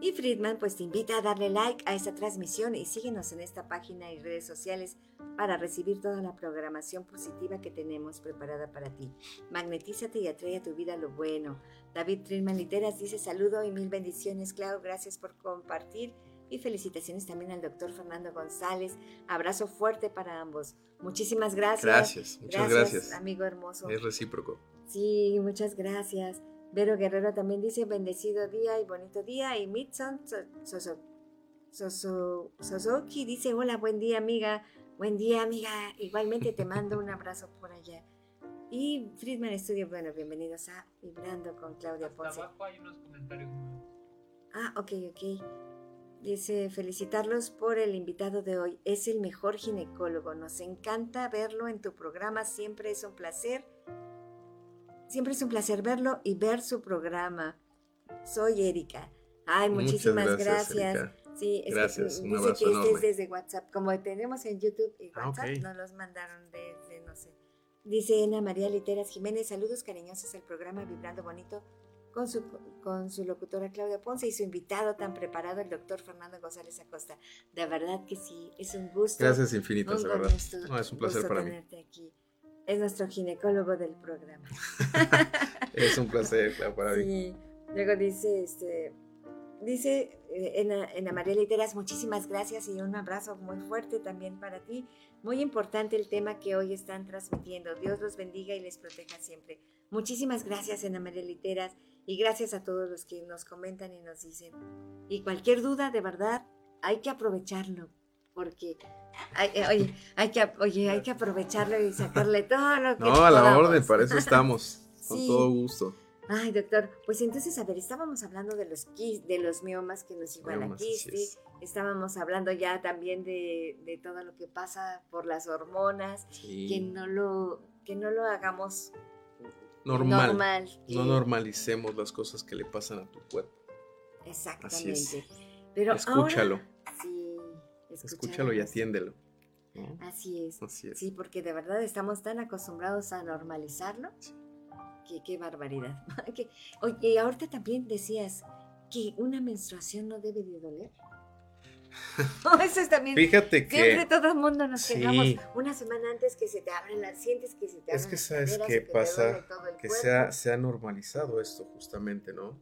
Y Friedman pues te invita a darle like a esta transmisión y síguenos en esta página y redes sociales para recibir toda la programación positiva que tenemos preparada para ti. Magnetízate y atrae a tu vida lo bueno. David Friedman Literas dice saludo y mil bendiciones, Clau. Gracias por compartir y felicitaciones también al doctor Fernando González. Abrazo fuerte para ambos. Muchísimas gracias. gracias, muchas gracias. amigo hermoso. Es recíproco. Sí, muchas gracias. Vero Guerrero también dice bendecido día y bonito día. Y Mitson So- Soso- Soso- Sosoki dice hola, buen día amiga. Buen día amiga. Igualmente te mando un abrazo por allá. Y Friedman Studio, bueno, bienvenidos a Vibrando con Claudia Hasta Ponce. abajo hay unos comentarios nuevos. Ah, ok, ok. Dice, felicitarlos por el invitado de hoy. Es el mejor ginecólogo. Nos encanta verlo en tu programa. Siempre es un placer. Siempre es un placer verlo y ver su programa. Soy Erika. Ay, muchísimas Muchas gracias, gracias. Erika. Sí, es Gracias, que un dice abrazo que este es desde WhatsApp. Como tenemos en YouTube y Ah, WhatsApp, ok. nos los mandaron desde, no sé. Dice Ana María Literas Jiménez, saludos cariñosos al programa Vibrando Bonito con su, con su locutora Claudia Ponce y su invitado tan preparado, el doctor Fernando González Acosta. De verdad que sí, es un gusto. Gracias infinitas, de verdad. gusto- No, es un placer para mí. aquí. Es nuestro ginecólogo del programa. Es un placer, claro, para mí. Sí. Luego dice, este, dice eh, Ena, Ena María Literas, muchísimas gracias y un abrazo muy fuerte también para ti. Muy importante el tema que hoy están transmitiendo. Dios los bendiga y les proteja siempre. Muchísimas gracias, Ana María Literas, y gracias a todos los que nos comentan y nos dicen. Y cualquier duda, de verdad, hay que aprovecharlo, porque hay, eh, oye, hay que, oye, hay que aprovecharlo y sacarle todo lo que No, a la orden, para eso estamos. Con Sí. todo gusto. Ay, doctor, pues entonces, a ver, estábamos hablando de los de los miomas que nos iguala Miomas, así quiste, es. estábamos hablando ya también de, de todo lo que pasa por las hormonas, Sí. que no lo, que no lo hagamos Normal. normal, No normalicemos las cosas que le pasan a tu cuerpo. Exactamente. Pero Escúchalo. ahora- Escúchalo y atiéndelo. ¿no? Así es. Así es. Sí, porque de verdad estamos tan acostumbrados a normalizarlo. Que qué barbaridad. Que- Oye, ahorita también decías que una menstruación no debe de doler. Eso es también. Fíjate Siempre que todo el mundo nos Sí. quejamos una semana antes que se te abren las sientes, que se te Es abren que las sabes qué que pasa, que cuerpo. se ha, se ha normalizado esto justamente, ¿no?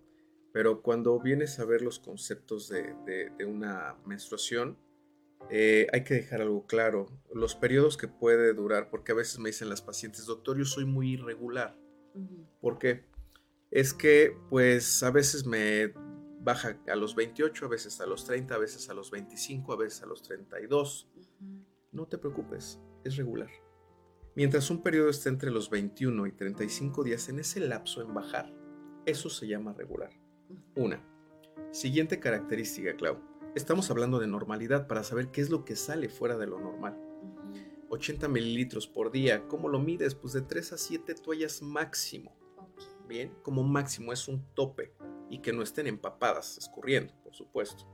Pero cuando vienes a ver los conceptos de, de- de una menstruación, eh, hay que dejar algo claro. Los periodos que puede durar, porque a veces me dicen las pacientes, doctor, yo soy muy irregular. Ujú, ¿Por qué? Es que pues a veces me baja a los 28, a veces a los 30, a veces a los 25, a veces a los 32. ujú. No te preocupes, es regular. Mientras un periodo esté entre los 21 y 35 días en ese lapso en bajar, eso se llama regular. Una. Siguiente característica, Clau. Estamos hablando de normalidad para saber qué es lo que sale fuera de lo normal. Ujú. 80 mililitros por día. ¿Cómo lo mides? Pues de 3 a 7 toallas máximo. Bien, como máximo es un tope y que no estén empapadas, escurriendo, por supuesto.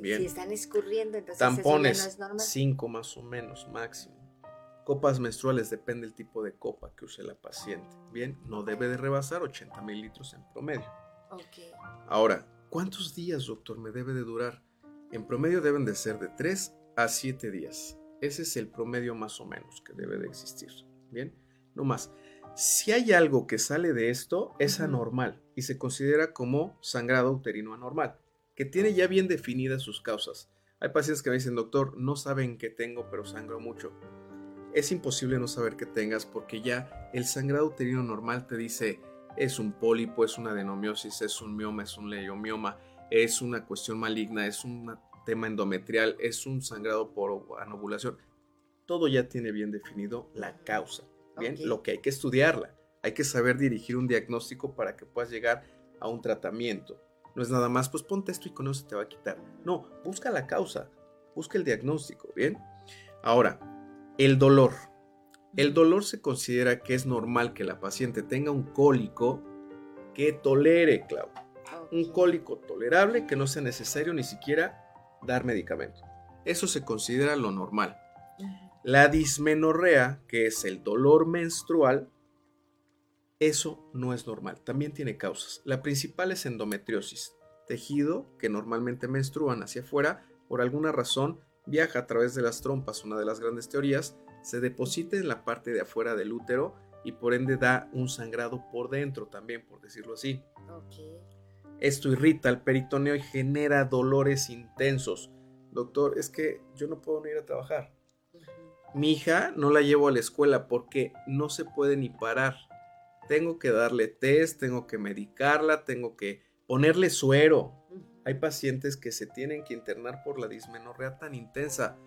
Bien. Si están escurriendo, entonces tampones, eso no es normal. 5 más o menos máximo. Copas menstruales, depende del tipo de copa que use la paciente. Bien, no debe de rebasar 80 mililitros en promedio. Okay. Ahora, ¿cuántos días, doctor, me debe de durar? En promedio deben de ser de 3 a 7 días. Ese es el promedio más o menos que debe de existir. Bien, no más. Si hay algo que sale de esto, es anormal y se considera como sangrado uterino anormal, que tiene ya bien definidas sus causas. Hay pacientes que me dicen, doctor, no saben qué tengo, pero sangro mucho. Es imposible no saber qué tengas porque ya el sangrado uterino normal te dice, es un pólipo, es una adenomiosis, es un mioma, es un leiomioma, es una cuestión maligna, es un tema endometrial, es un sangrado por anovulación. Todo ya tiene bien definido la causa. Bien, lo que hay que estudiarla. Hay que saber dirigir un diagnóstico para que puedas llegar a un tratamiento. No es nada más, pues ponte esto y con eso te va a quitar. No, busca la causa, busca el diagnóstico, ¿bien? Ahora, el dolor. El dolor se considera que es normal que la paciente tenga un cólico que tolere, Clau. Un cólico tolerable que no sea necesario ni siquiera dar medicamento. Eso se considera lo normal. La dismenorrea, que es el dolor menstrual, eso no es normal, también tiene causas. La principal es endometriosis, tejido que normalmente menstruan hacia afuera, por alguna razón viaja a través de las trompas, una de las grandes teorías, se deposita en la parte de afuera del útero y por ende da un sangrado por dentro también, por decirlo así. Esto irrita al peritoneo y genera dolores intensos. Doctor, es que yo no puedo ir a trabajar. Mi hija no la llevo a la escuela porque no se puede ni parar. Tengo que darle test, tengo que medicarla, tengo que ponerle suero. Hay pacientes que se tienen que internar por la dismenorrea tan intensa.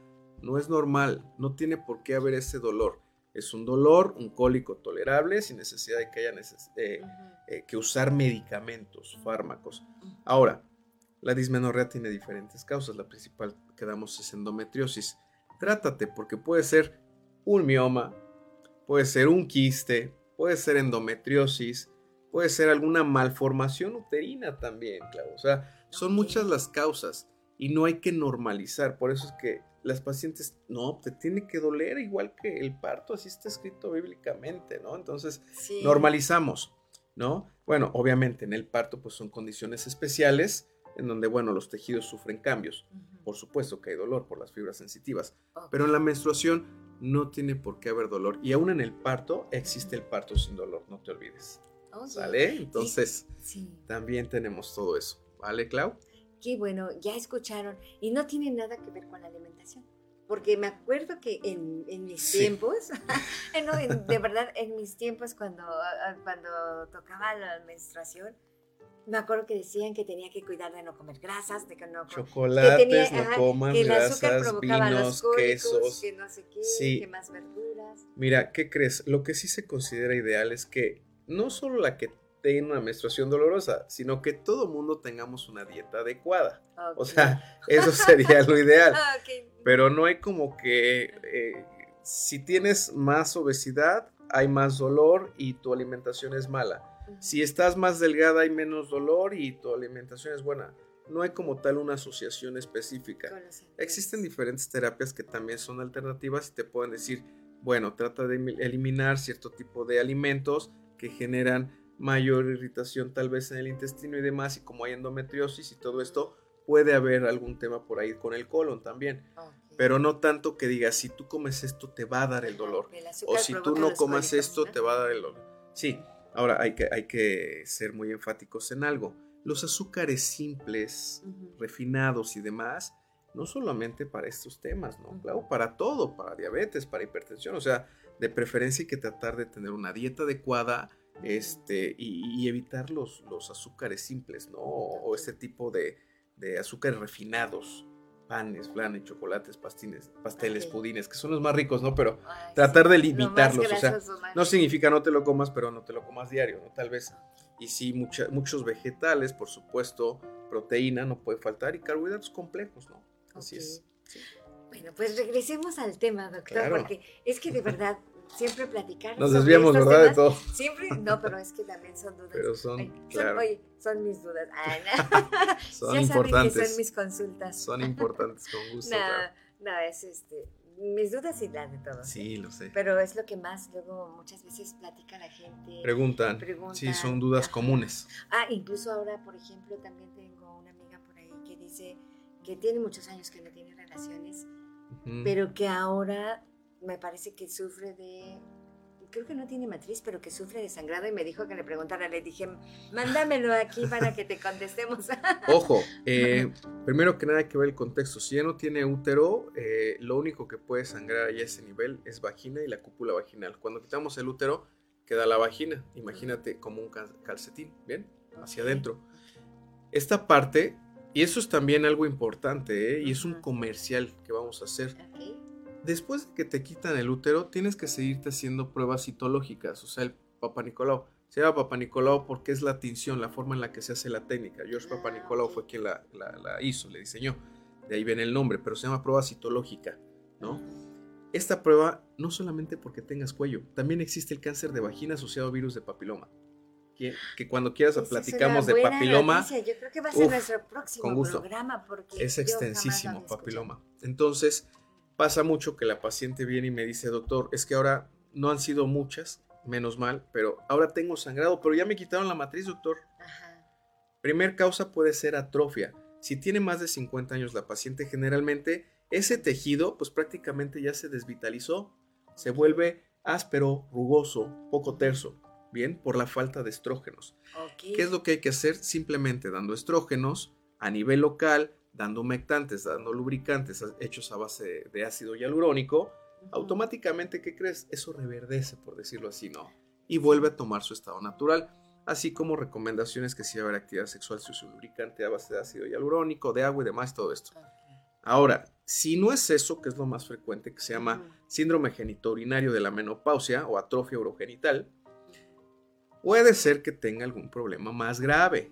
No es normal, no tiene por qué haber ese dolor. Es un dolor, un cólico tolerable, sin necesidad de que haya eh, eh, que usar medicamentos, fármacos. Ahora, la dismenorrea tiene diferentes causas. La principal que damos es endometriosis trátate porque puede ser un mioma, puede ser un quiste, puede ser endometriosis, puede ser alguna malformación uterina también, claro. O sea, son muchas las causas y no hay que normalizar. Por eso es que las pacientes, no, te tiene que doler igual que el parto, así está escrito bíblicamente, ¿no? Entonces, normalizamos, ¿no? Bueno, obviamente en el parto pues son condiciones especiales en donde, bueno, los tejidos sufren cambios. Por supuesto que hay dolor por las fibras sensitivas, pero en la menstruación no tiene por qué haber dolor. Y aún en el parto existe el parto sin dolor, no te olvides. ¿Sale? Entonces, también tenemos todo eso. ¿Vale, Clau? Qué bueno, ya escucharon. Y no tiene nada que ver con la alimentación. Porque me acuerdo que en, mis tiempos, de verdad, en mis tiempos cuando, cuando tocaba la menstruación, me acuerdo que decían que tenía que cuidar de no comer grasas, de que no chocolates, no coman grasas, vinos, quesos, que no sé qué, que más verduras. Mira, ¿qué crees? Lo que sí se considera ideal es que no solo la que tenga una menstruación dolorosa, sino que todo mundo tengamos una dieta adecuada. O sea, eso sería lo ideal. Pero no hay como que eh, si tienes más obesidad, hay más dolor y tu alimentación es mala si estás más delgada hay menos dolor y tu alimentación es buena. No hay como tal una asociación específica. Existen diferentes terapias que también son alternativas y te pueden decir, bueno, trata de eliminar cierto tipo de alimentos que generan mayor irritación tal vez en el intestino y demás, y como hay endometriosis y todo esto, puede haber algún tema por ahí con el colon también. Pero no tanto que digas, si tú comes esto te va a dar el dolor. o si tú no comas esto te va a dar el dolor. Sí, Ahora hay que, hay que ser muy enfáticos en algo. Los azúcares simples, refinados y demás, no solamente para estos temas, ¿no? Claro, para todo, para diabetes, para hipertensión, o sea, de preferencia hay que tratar de tener una dieta adecuada este, y, evitar los, los, azúcares simples, ¿no? O, este tipo de, de azúcares refinados panes, flanes, chocolates, pastines, pasteles, pudines, que son los más ricos, ¿no? Pero tratar de limitarlos, o sea, no significa no te lo comas, pero no te lo comas diario, ¿no? Tal vez. Y sí, muchos vegetales, por supuesto, proteína no puede faltar y carbohidratos complejos, ¿no? Así es. Bueno, pues regresemos al tema, doctor, porque es que de verdad siempre platicar. Nos sobre desviamos, estos ¿verdad? De temas. todo. Siempre, no, pero es que también son dudas. Pero son, Ay, claro. oye, son mis dudas. Ay, no. Son ya saben que importantes. son mis consultas. Son importantes, con gusto. no, claro. no, es este, mis dudas y las de todos. ¿eh? Sí, lo sé. Pero es lo que más luego muchas veces platica la gente. Preguntan. preguntan, Sí, son dudas ajá. comunes. Ah, incluso ahora, por ejemplo, también tengo una amiga por ahí que dice que tiene muchos años que no tiene relaciones, Ujú. pero que ahora me parece que sufre de... Creo que no tiene matriz, pero que sufre de sangrado y me dijo que le preguntara. Le dije, mándamelo aquí para que te contestemos. Ojo, eh, primero que nada hay que ver el contexto. Si ya no tiene útero, eh, lo único que puede sangrar ahí a ese nivel es vagina y la cúpula vaginal. Cuando quitamos el útero, queda la vagina. Imagínate como un cal- calcetín, ¿bien? Hacia adentro. Esta parte, y eso es también algo importante, ¿eh? y es un comercial que vamos a hacer. Después de que te quitan el útero, tienes que seguirte haciendo pruebas citológicas, o sea, el Papa Nicolau. Se llama Papa Nicolau porque es la tinción, la forma en la que se hace la técnica. George Papa Nicolau fue quien la, la- la hizo, le diseñó. De ahí viene el nombre, pero se llama prueba citológica, ¿no? Esta prueba no solamente porque tengas cuello, también existe el cáncer de vagina asociado a virus de papiloma. Que, que cuando quieras Esa platicamos de papiloma, noticia. Yo creo que va a ser Uf, nuestro próximo con gusto. programa porque es extensísimo escuchado. papiloma. Entonces, pasa mucho que la paciente viene y me dice, doctor, es que ahora no han sido muchas, menos mal, pero ahora tengo sangrado, pero ya me quitaron la matriz, doctor. Ajá. Primer causa puede ser atrofia. Si tiene más de 50 años la paciente, generalmente ese tejido pues prácticamente ya se desvitalizó, se vuelve áspero, rugoso, poco terso, bien, por la falta de estrógenos. ¿Qué es lo que hay que hacer? Simplemente dando estrógenos a nivel local, dando humectantes, dando lubricantes hechos a base de ácido hialurónico, automáticamente, ¿qué crees? Eso reverdece, por decirlo así, ¿no? Y vuelve a tomar su estado natural. Así como recomendaciones que si va a haber actividad sexual, se use un lubricante a base de ácido hialurónico, de agua y demás, todo esto. Ahora, si no es eso, que es lo más frecuente, que se llama síndrome genitourinario de la menopausia o atrofia urogenital, puede ser que tenga algún problema más grave.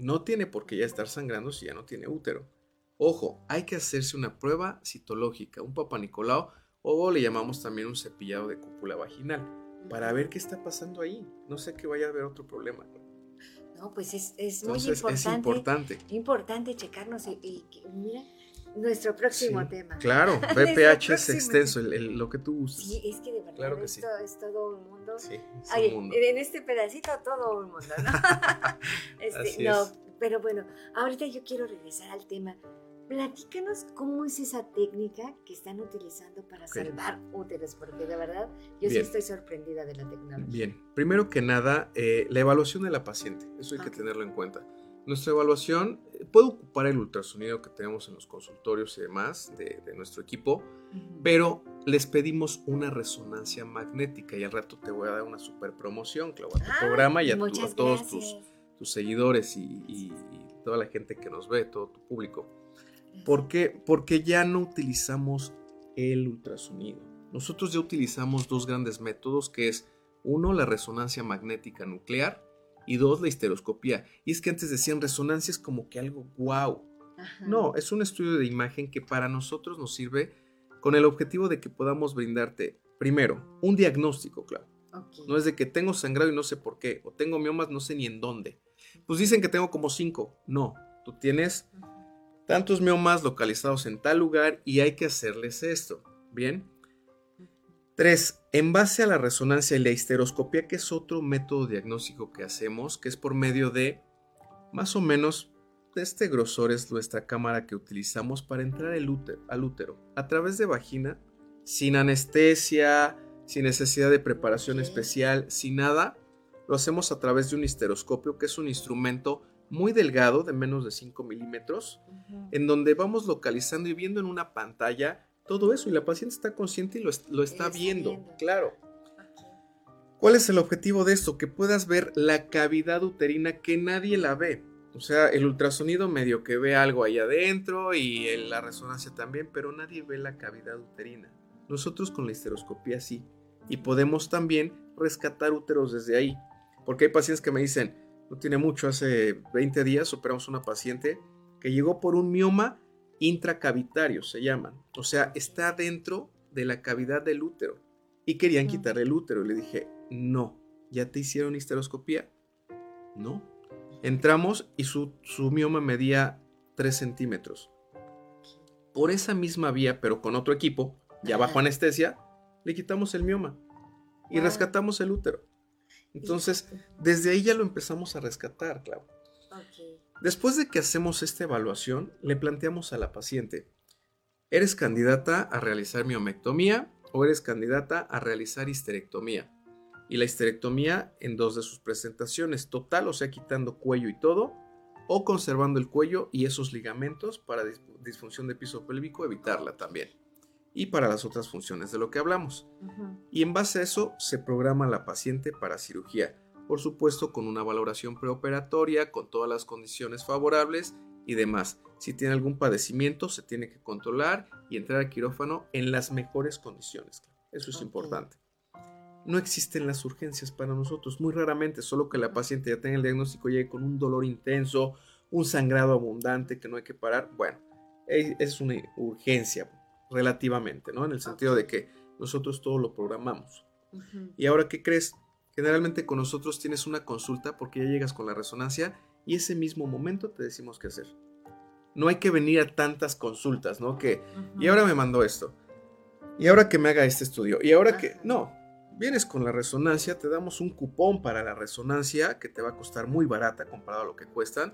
No tiene por qué ya estar sangrando si ya no tiene útero. Ojo, hay que hacerse una prueba citológica, un Papa Nicolau o le llamamos también un cepillado de cúpula vaginal para ver qué está pasando ahí. No sé que vaya a haber otro problema. No, pues es, es muy importante. es importante. importante checarnos y, y que- mira nuestro próximo Sí, tema. Claro, BPH es extenso, el- el- lo que tú gustes. Sí, es que de verdad Claro que sí. esto es todo un mundo. Sí, es Oye, un mundo. en este pedacito todo un mundo, ¿no? Este, Así no, es. pero bueno, ahorita yo quiero regresar al tema. Platícanos cómo es esa técnica que están utilizando para salvar úteros, porque de verdad yo sí estoy sorprendida de la tecnología. Bien, primero que nada, eh, la evaluación de la paciente, eso hay que tenerlo en cuenta. Nuestra evaluación eh, puede ocupar el ultrasonido que tenemos en los consultorios y demás de, de nuestro equipo, pero les pedimos una resonancia magnética y al rato te voy a dar una super promoción, Clau, a tu Ah, programa y a, tu- a muchas todos tus, tus seguidores y, y- y toda la gente que nos ve, todo tu público. Gracias. ¿Por qué? Porque ya no utilizamos el ultrasonido. Nosotros ya utilizamos dos grandes métodos, que es uno, la resonancia magnética nuclear y dos, la histeroscopía. Y es que antes decían resonancia es como que algo wow. Ajá. No, es un estudio de imagen que para nosotros nos sirve con el objetivo de que podamos brindarte, primero, un diagnóstico, claro. No es de que tengo sangrado y no sé por qué, o tengo miomas, no sé ni en dónde. Pues dicen que tengo como cinco. No, tú tienes tantos miomas localizados en tal lugar y hay que hacerles esto. Bien. Tres, en base a la resonancia y la histeroscopía, que es otro método diagnóstico que hacemos, que es por medio de más o menos de este grosor es nuestra cámara que utilizamos para entrar el útero- al útero a través de vagina, sin anestesia, sin necesidad de preparación especial, sin nada. Lo hacemos a través de un histeroscopio, que es un instrumento muy delgado, de menos de 5 milímetros, en donde vamos localizando y viendo en una pantalla todo eso y la paciente está consciente y lo, es- lo está, está viendo. viendo. Claro. ¿Cuál es el objetivo de esto? Que puedas ver la cavidad uterina que nadie la ve. O sea, el ultrasonido medio que ve algo ahí adentro y la resonancia también, pero nadie ve la cavidad uterina. Nosotros con la histeroscopía sí. Y podemos también rescatar úteros desde ahí. Porque hay pacientes que me dicen, no tiene mucho, hace 20 días operamos una paciente que llegó por un mioma intracavitario, se llaman. O sea, está dentro de la cavidad del útero. y querían quitarle el útero. Y le dije, no, ¿ya te hicieron histeroscopía? No. Entramos y su, su mioma medía 3 centímetros. Por esa misma vía, pero con otro equipo, ya bajo anestesia, le quitamos el mioma y rescatamos el útero. Entonces, desde ahí ya lo empezamos a rescatar, Clau. Después de que hacemos esta evaluación, le planteamos a la paciente, ¿eres candidata a realizar miomectomía o eres candidata a realizar histerectomía? Y la histerectomía en dos de sus presentaciones, total, o sea, quitando cuello y todo, o conservando el cuello y esos ligamentos para disfunción de piso pélvico, evitarla también. Y para las otras funciones de lo que hablamos. Y en base a eso se programa la paciente para cirugía por supuesto con una valoración preoperatoria, con todas las condiciones favorables y demás. Si tiene algún padecimiento, se tiene que controlar y entrar al quirófano en las mejores condiciones. Eso es importante. No existen las urgencias para nosotros, muy raramente, solo que la paciente ya tenga el diagnóstico, llegue con un dolor intenso, un sangrado abundante que no hay que parar. Bueno, es una urgencia relativamente, ¿no? En el sentido de que nosotros todo lo programamos. Y ahora, ¿qué crees? Generalmente con nosotros tienes una consulta porque ya llegas con la resonancia y ese mismo momento te decimos qué hacer. No hay que venir a tantas consultas, ¿no? Que, y ahora me mandó esto. Y ahora que me haga este estudio. Y ahora que, no, vienes con la resonancia, te damos un cupón para la resonancia que te va a costar muy barata comparado a lo que cuestan.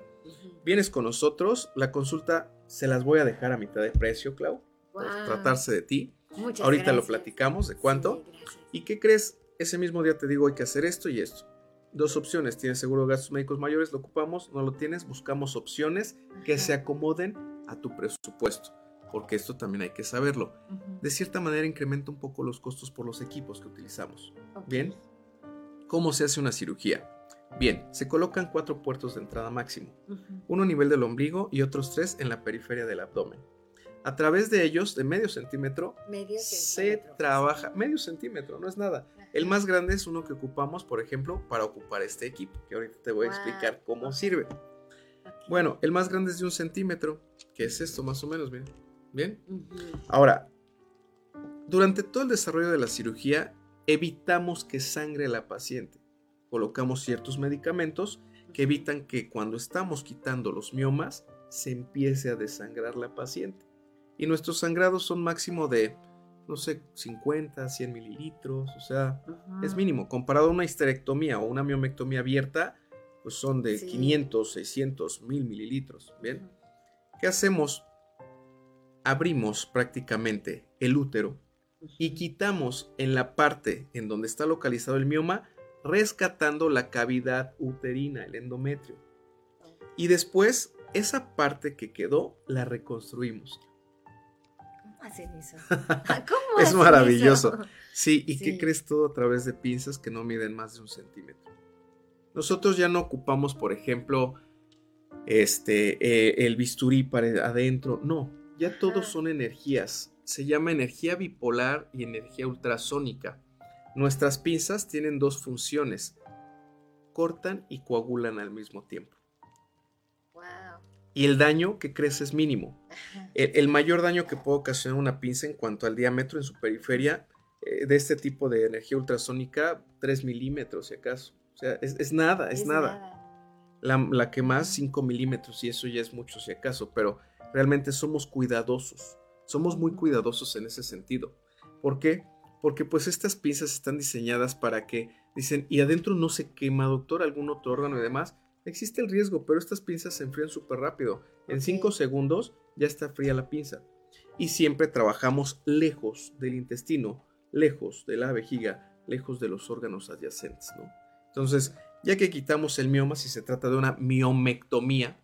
Vienes con nosotros, la consulta se las voy a dejar a mitad de precio, Clau, por tratarse de ti. Ahorita lo platicamos de cuánto. ¿Y qué crees? Ese mismo día te digo hay que hacer esto y esto. Dos opciones, tienes seguro de gastos médicos mayores, lo ocupamos, no lo tienes, buscamos opciones que se acomoden a tu presupuesto, porque esto también hay que saberlo. De cierta manera incrementa un poco los costos por los equipos que utilizamos. Bien, ¿cómo se hace una cirugía? Bien, se colocan cuatro puertos de entrada máximo, uno a nivel del ombligo y otros tres en la periferia del abdomen. A través de ellos, de medio centímetro, se trabaja, medio centímetro, no es nada. El más grande es uno que ocupamos, por ejemplo, para ocupar este equipo, que ahorita te voy a explicar cómo sirve. Bueno, el más grande es de un centímetro, que es esto más o menos, bien. Bien. Ahora, durante todo el desarrollo de la cirugía, evitamos que sangre la paciente. Colocamos ciertos medicamentos que evitan que cuando estamos quitando los miomas, se empiece a desangrar la paciente. Y nuestros sangrados son máximo de no sé, 50, 100 mililitros, o sea, es mínimo. Comparado a una histerectomía o una miomectomía abierta, pues son de 500, 600, 1000 mililitros, ¿bien? ¿Qué hacemos? Abrimos prácticamente el útero y quitamos en la parte en donde está localizado el mioma, rescatando la cavidad uterina, el endometrio. Y después, esa parte que quedó, la reconstruimos. ¿Cómo es maravilloso. Sí, ¿y qué crees todo a través de pinzas que no miden más de un centímetro? Nosotros ya no ocupamos, por ejemplo, este, eh, el bisturí para adentro. No, ya todos son energías. Se llama energía bipolar y energía ultrasónica. Nuestras pinzas tienen dos funciones. Cortan y coagulan al mismo tiempo y el daño que crece es mínimo. El, mayor daño que puede ocasionar una pinza en cuanto al diámetro en su periferia eh, de este tipo de energía ultrasónica, 3 milímetros si acaso. O sea, es, nada, es, nada. La, que más 5 milímetros y eso ya es mucho si acaso, pero realmente somos cuidadosos. Somos muy cuidadosos en ese sentido. ¿Por qué? Porque pues estas pinzas están diseñadas para que, dicen, y adentro no se quema, doctor, algún otro órgano y demás Existe el riesgo, pero estas pinzas se enfrían súper rápido. En 5 segundos ya está fría la pinza. Y siempre trabajamos lejos del intestino, lejos de la vejiga, lejos de los órganos adyacentes, ¿no? Entonces, ya que quitamos el mioma, si se trata de una miomectomía,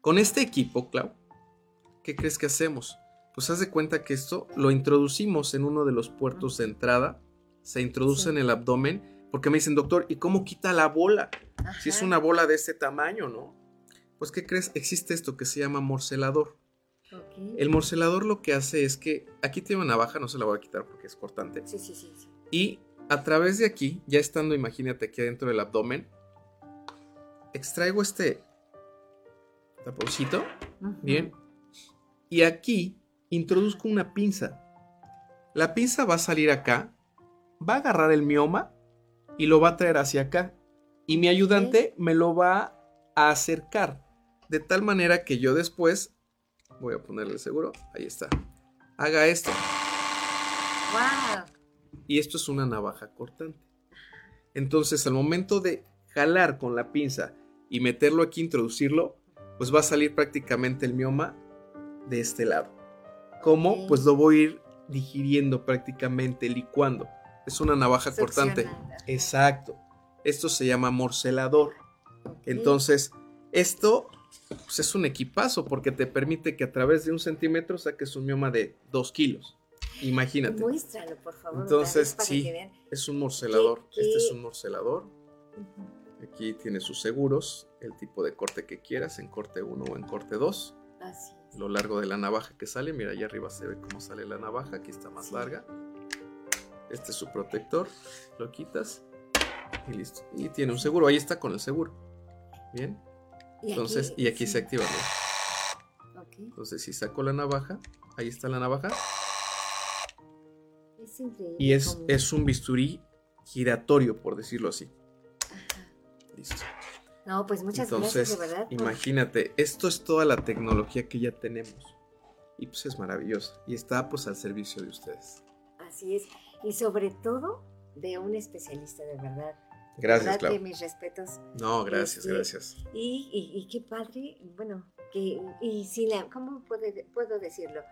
con este equipo, Clau, ¿qué crees que hacemos? Pues haz de cuenta que esto lo introducimos en uno de los puertos de entrada, se introduce en el abdomen porque me dicen, doctor, ¿y cómo quita la bola? Si es una bola de este tamaño, ¿no? Pues, ¿qué crees? Existe esto que se llama morcelador. El morcelador lo que hace es que aquí tiene una navaja, no se la voy a quitar porque es cortante. Sí, sí, sí, Y a través de aquí, ya estando, imagínate aquí adentro del abdomen, extraigo este taponcito, bien, y aquí introduzco una pinza La pinza va a salir acá, va a agarrar el mioma y lo va a traer hacia acá. Y mi ayudante me lo va a acercar. De tal manera que yo después, voy a ponerle seguro, ahí está, haga esto. ¡Wow! Y esto es una navaja cortante. Entonces, al momento de jalar con la pinza y meterlo aquí, introducirlo, pues va a salir prácticamente el mioma de este lado. ¿Cómo? Pues lo voy a ir digiriendo prácticamente, licuando. Es una navaja cortante. Exacto. Esto se llama morcelador. Entonces, esto pues, es un equipazo porque te permite que a través de un centímetro saques un mioma de dos kilos. Imagínate. Muéstralo, por favor. Entonces, sí. Es un morcelador. ¿Qué- Este es un morcelador. Aquí tiene sus seguros, el tipo de corte que quieras, en corte 1 o en corte 2. Así es. Lo largo de la navaja que sale, mira, allá arriba se ve cómo sale la navaja, aquí está más Sí. larga. Este es su protector, lo quitas y listo. Y tiene un seguro, ahí está con el seguro. Bien, Y entonces, y aquí sí. se activa. mira. Ok. Entonces, si saco la navaja, ahí está la navaja. Es increíble. Y es, es un bisturí giratorio, por decirlo así. Listo. No, pues muchas Entonces, gracias, de verdad. por- imagínate, esto es toda la tecnología que ya tenemos. Y pues es maravilloso. Y está pues al servicio de ustedes. Así es. Y sobre todo de un especialista, de verdad. Gracias, Clau. mis respetos. No, gracias, Este, gracias. Y, y, y qué padre, bueno, que, y si la, ¿cómo puede- puedo decirlo?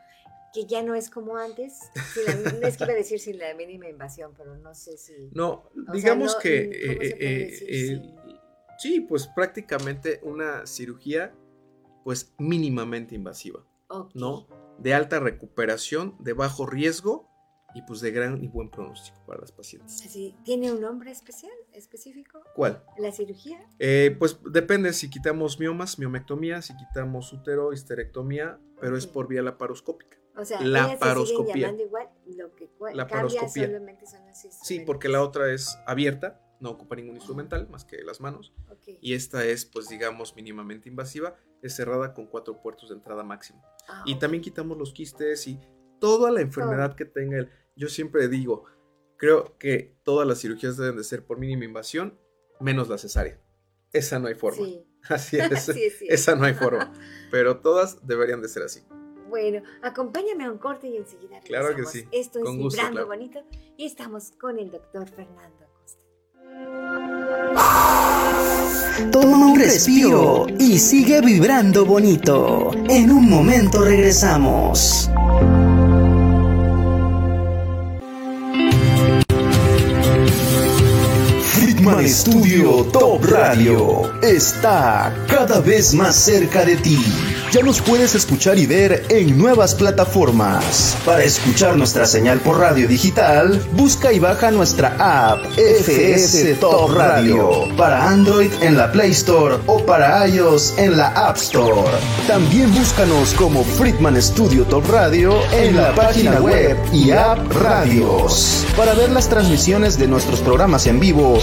Que ya no es como antes. la- no es que iba a decir sin la mínima invasión, pero no sé si. No, sea, digamos no, que ¿cómo se eh, eh, eh, sí, pues prácticamente una cirugía pues mínimamente invasiva. ¿no? De alta recuperación, de bajo riesgo y pues de gran y buen pronóstico para las pacientes. Así, ¿Tiene un nombre especial, específico? ¿Cuál? ¿La cirugía? Eh, pues depende si quitamos miomas, miomectomía, si quitamos útero, histerectomía, pero es por vía laparoscópica. O sea, La ellas se paroscopía. llamando igual, lo que La paroscopía. solamente son las Sí, porque la otra es abierta, no ocupa ningún instrumental más que las manos. Ok. Y esta es, pues digamos, mínimamente invasiva, es cerrada con cuatro puertos de entrada máximo. Ah, Y también quitamos los quistes y toda la enfermedad que tenga el... Yo siempre digo, creo que todas las cirugías deben de ser por mínima invasión, menos la cesárea. Esa no hay forma. Sí, Así es. sí, es cierto. Esa no hay forma. Pero todas deberían de ser así. Bueno, acompáñame a un corte y enseguida Claro que sí, Esto con es gusto, Vibrando. Bonito y estamos con el doctor Fernando Acosta. Toma un respiro y sigue vibrando bonito. En un momento regresamos. money. Friedman Studio Top Radio está cada vez más cerca de ti. Ya nos puedes escuchar y ver en nuevas plataformas. Para escuchar nuestra señal por radio digital, busca y baja nuestra app FS Top Radio para Android en la Play Store o para iOS en la App Store. También búscanos como Friedman Studio Top Radio en la página web y app Radios. Para ver las transmisiones de nuestros programas en vivo,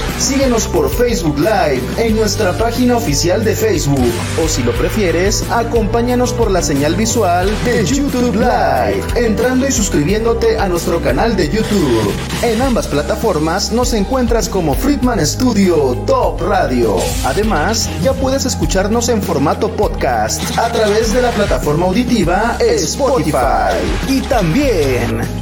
síguenos por Facebook Live en nuestra página oficial de Facebook o si lo prefieres, acompáñanos por la señal visual de YouTube Live, entrando y suscribiéndote a nuestro canal de YouTube. En ambas plataformas nos encuentras como Friedman Studio Top Radio. Además, ya puedes escucharnos en formato podcast a través de la plataforma auditiva Spotify y también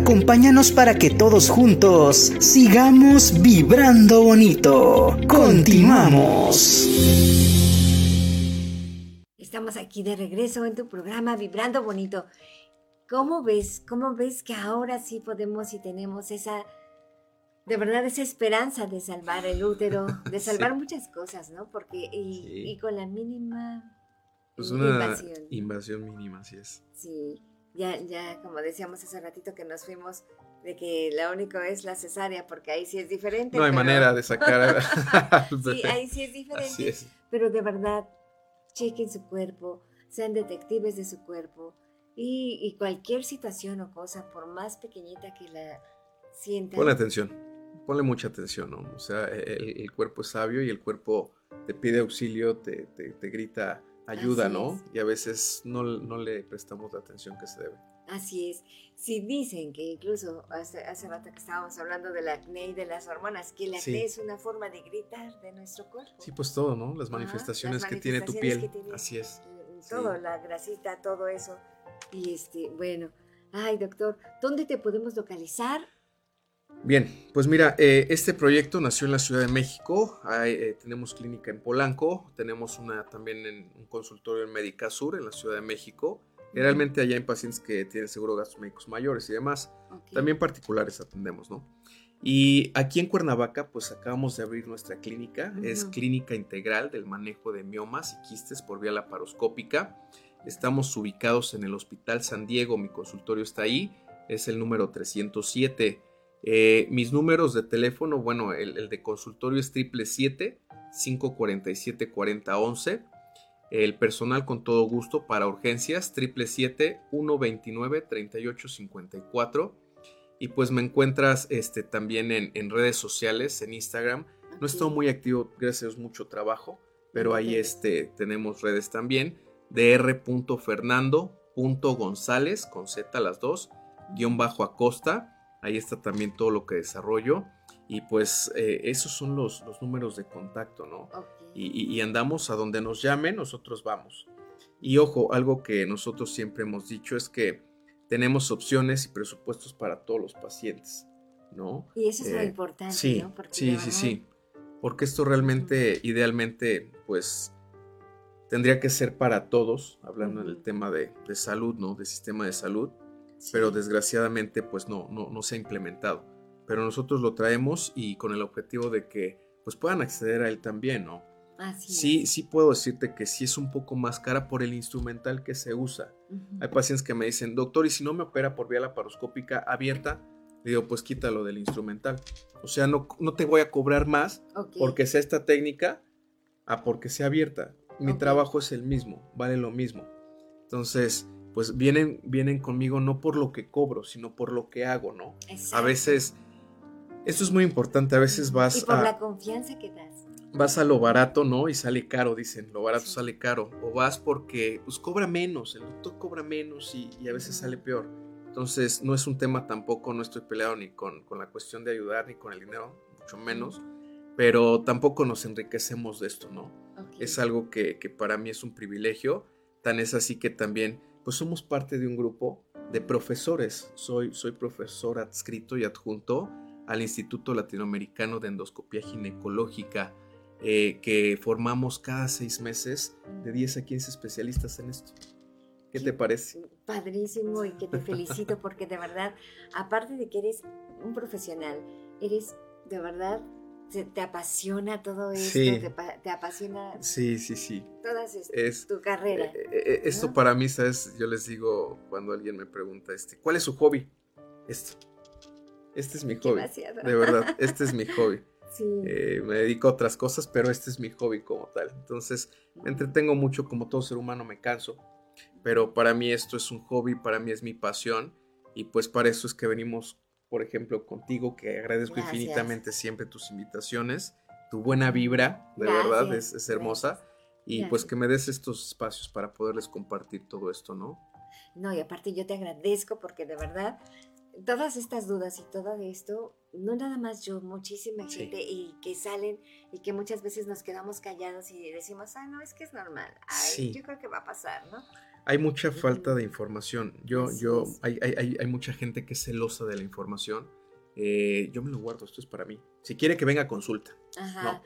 Acompáñanos para que todos juntos sigamos vibrando bonito. Continuamos. Estamos aquí de regreso en tu programa Vibrando Bonito. ¿Cómo ves? ¿Cómo ves que ahora sí podemos y tenemos esa, de verdad, esa esperanza de salvar el útero, de salvar Sí. muchas cosas, ¿no? Porque, y, Sí. y con la mínima Pues una invasión. invasión mínima, así es. Sí, ya, ya como decíamos hace ratito que nos fuimos de que la único es la cesárea, porque ahí sí es diferente. No hay manera de sacar. sí, ahí sí es diferente. Pero de verdad, chequen su cuerpo, sean detectives de su cuerpo y, cualquier situación o cosa, por más pequeñita que la sientan. Ponle atención, ponle mucha atención, ¿no? O sea, el, cuerpo es sabio y el cuerpo te pide auxilio, te, te, grita ayuda, ¿no? Y a veces no, no le prestamos la atención que se debe. Así es. Si dicen que incluso hace, hace rato que estábamos hablando del acné y de las hormonas, que el acné es una forma de gritar de nuestro cuerpo. Sí, pues todo, ¿no? Las manifestaciones, que tiene tu piel. Así es. Todo, la grasita, todo eso. Y este, bueno, ay doctor, ¿dónde te podemos localizar? Bien, pues mira, eh, este proyecto nació en la Ciudad de México, eh, tenemos clínica en Polanco, tenemos una también en un consultorio en Médica Sur en la Ciudad de México, Generalmente allá hay pacientes que tienen seguro gastos médicos mayores y demás. También particulares atendemos, ¿no? Y aquí en Cuernavaca, pues acabamos de abrir nuestra clínica. Es clínica integral del manejo de miomas y quistes por vía laparoscópica. Estamos ubicados en el Hospital San Diego. Mi consultorio está ahí. Es el número 307. Eh, mis números de teléfono, bueno, el, el de consultorio es 777 547 4011 el personal con todo gusto para urgencias 777-129-3854. Y pues me encuentras este, también en, redes sociales, en Instagram. No estoy muy activo, gracias, mucho trabajo, pero ahí este, tenemos redes también. dr.fernando.gonzález, con Z las dos, guion bajo acosta. Ahí está también todo lo que desarrollo. Y pues eh, esos son los, los, números de contacto, ¿no? y, andamos a donde nos llamen, nosotros vamos. Y ojo, algo que nosotros siempre hemos dicho es que tenemos opciones y presupuestos para todos los pacientes, ¿no? Y eso es lo eh, importante, sí, ¿no? sí, sí, sí. Porque esto realmente, idealmente, pues tendría que ser para todos, hablando del tema de, salud, ¿no? De sistema de salud, pero desgraciadamente, pues no, no, no se ha implementado. Pero nosotros lo traemos y con el objetivo de que pues puedan acceder a él también, ¿no? sí, sí puedo decirte que sí es un poco más cara por el instrumental que se usa. Hay pacientes que me dicen, doctor, ¿y si no me opera por vía laparoscópica abierta? Le digo, pues quítalo del instrumental. O sea, no, no te voy a cobrar más porque sea esta técnica a porque sea abierta. Mi trabajo es el mismo, vale lo mismo. Entonces, pues vienen, vienen conmigo no por lo que cobro, sino por lo que hago, ¿no? A veces, esto es muy importante, a veces vas y por la confianza que das vas a lo barato, ¿no? Y sale caro, dicen, lo barato sale caro. O vas porque, pues cobra menos, el doctor cobra menos y, a veces sale peor. Entonces, no es un tema tampoco, no estoy peleado ni con, la cuestión de ayudar ni con el dinero, mucho menos, pero tampoco nos enriquecemos de esto, ¿no? Es algo que, para mí es un privilegio, tan es así que también, pues somos parte de un grupo de profesores. Soy, soy profesor adscrito y adjunto al Instituto Latinoamericano de Endoscopía Ginecológica eh, que formamos cada seis meses de 10 a 15 especialistas en esto. ¿Qué te parece? Padrísimo y que te felicito porque de verdad, aparte de que eres un profesional, eres de verdad, te, apasiona todo esto, te, apasiona sí, sí, sí. toda tu carrera. Eh, eh, esto para mí, ¿sabes? Yo les digo cuando alguien me pregunta, este, ¿cuál es su hobby? Esto. Este es mi hobby. De verdad, este es mi hobby. Eh, me dedico a otras cosas, pero este es mi hobby como tal. Entonces, me entretengo mucho, como todo ser humano me canso, pero para mí esto es un hobby, para mí es mi pasión, y pues para eso es que venimos, por ejemplo, contigo, que agradezco infinitamente siempre tus invitaciones, tu buena vibra, de verdad, es, hermosa, y pues que me des estos espacios para poderles compartir todo esto, ¿no? No, y aparte yo te agradezco porque de verdad todas estas dudas y todo esto, no nada más yo, muchísima gente y que salen y que muchas veces nos quedamos callados y decimos, ah, no, es que es normal, Ay, yo creo que va a pasar, ¿no? Hay mucha falta de información. Yo, yo, hay, hay, hay, mucha gente que es celosa de la información. Eh, yo me lo guardo, esto es para mí. Si quiere que venga consulta. Ajá.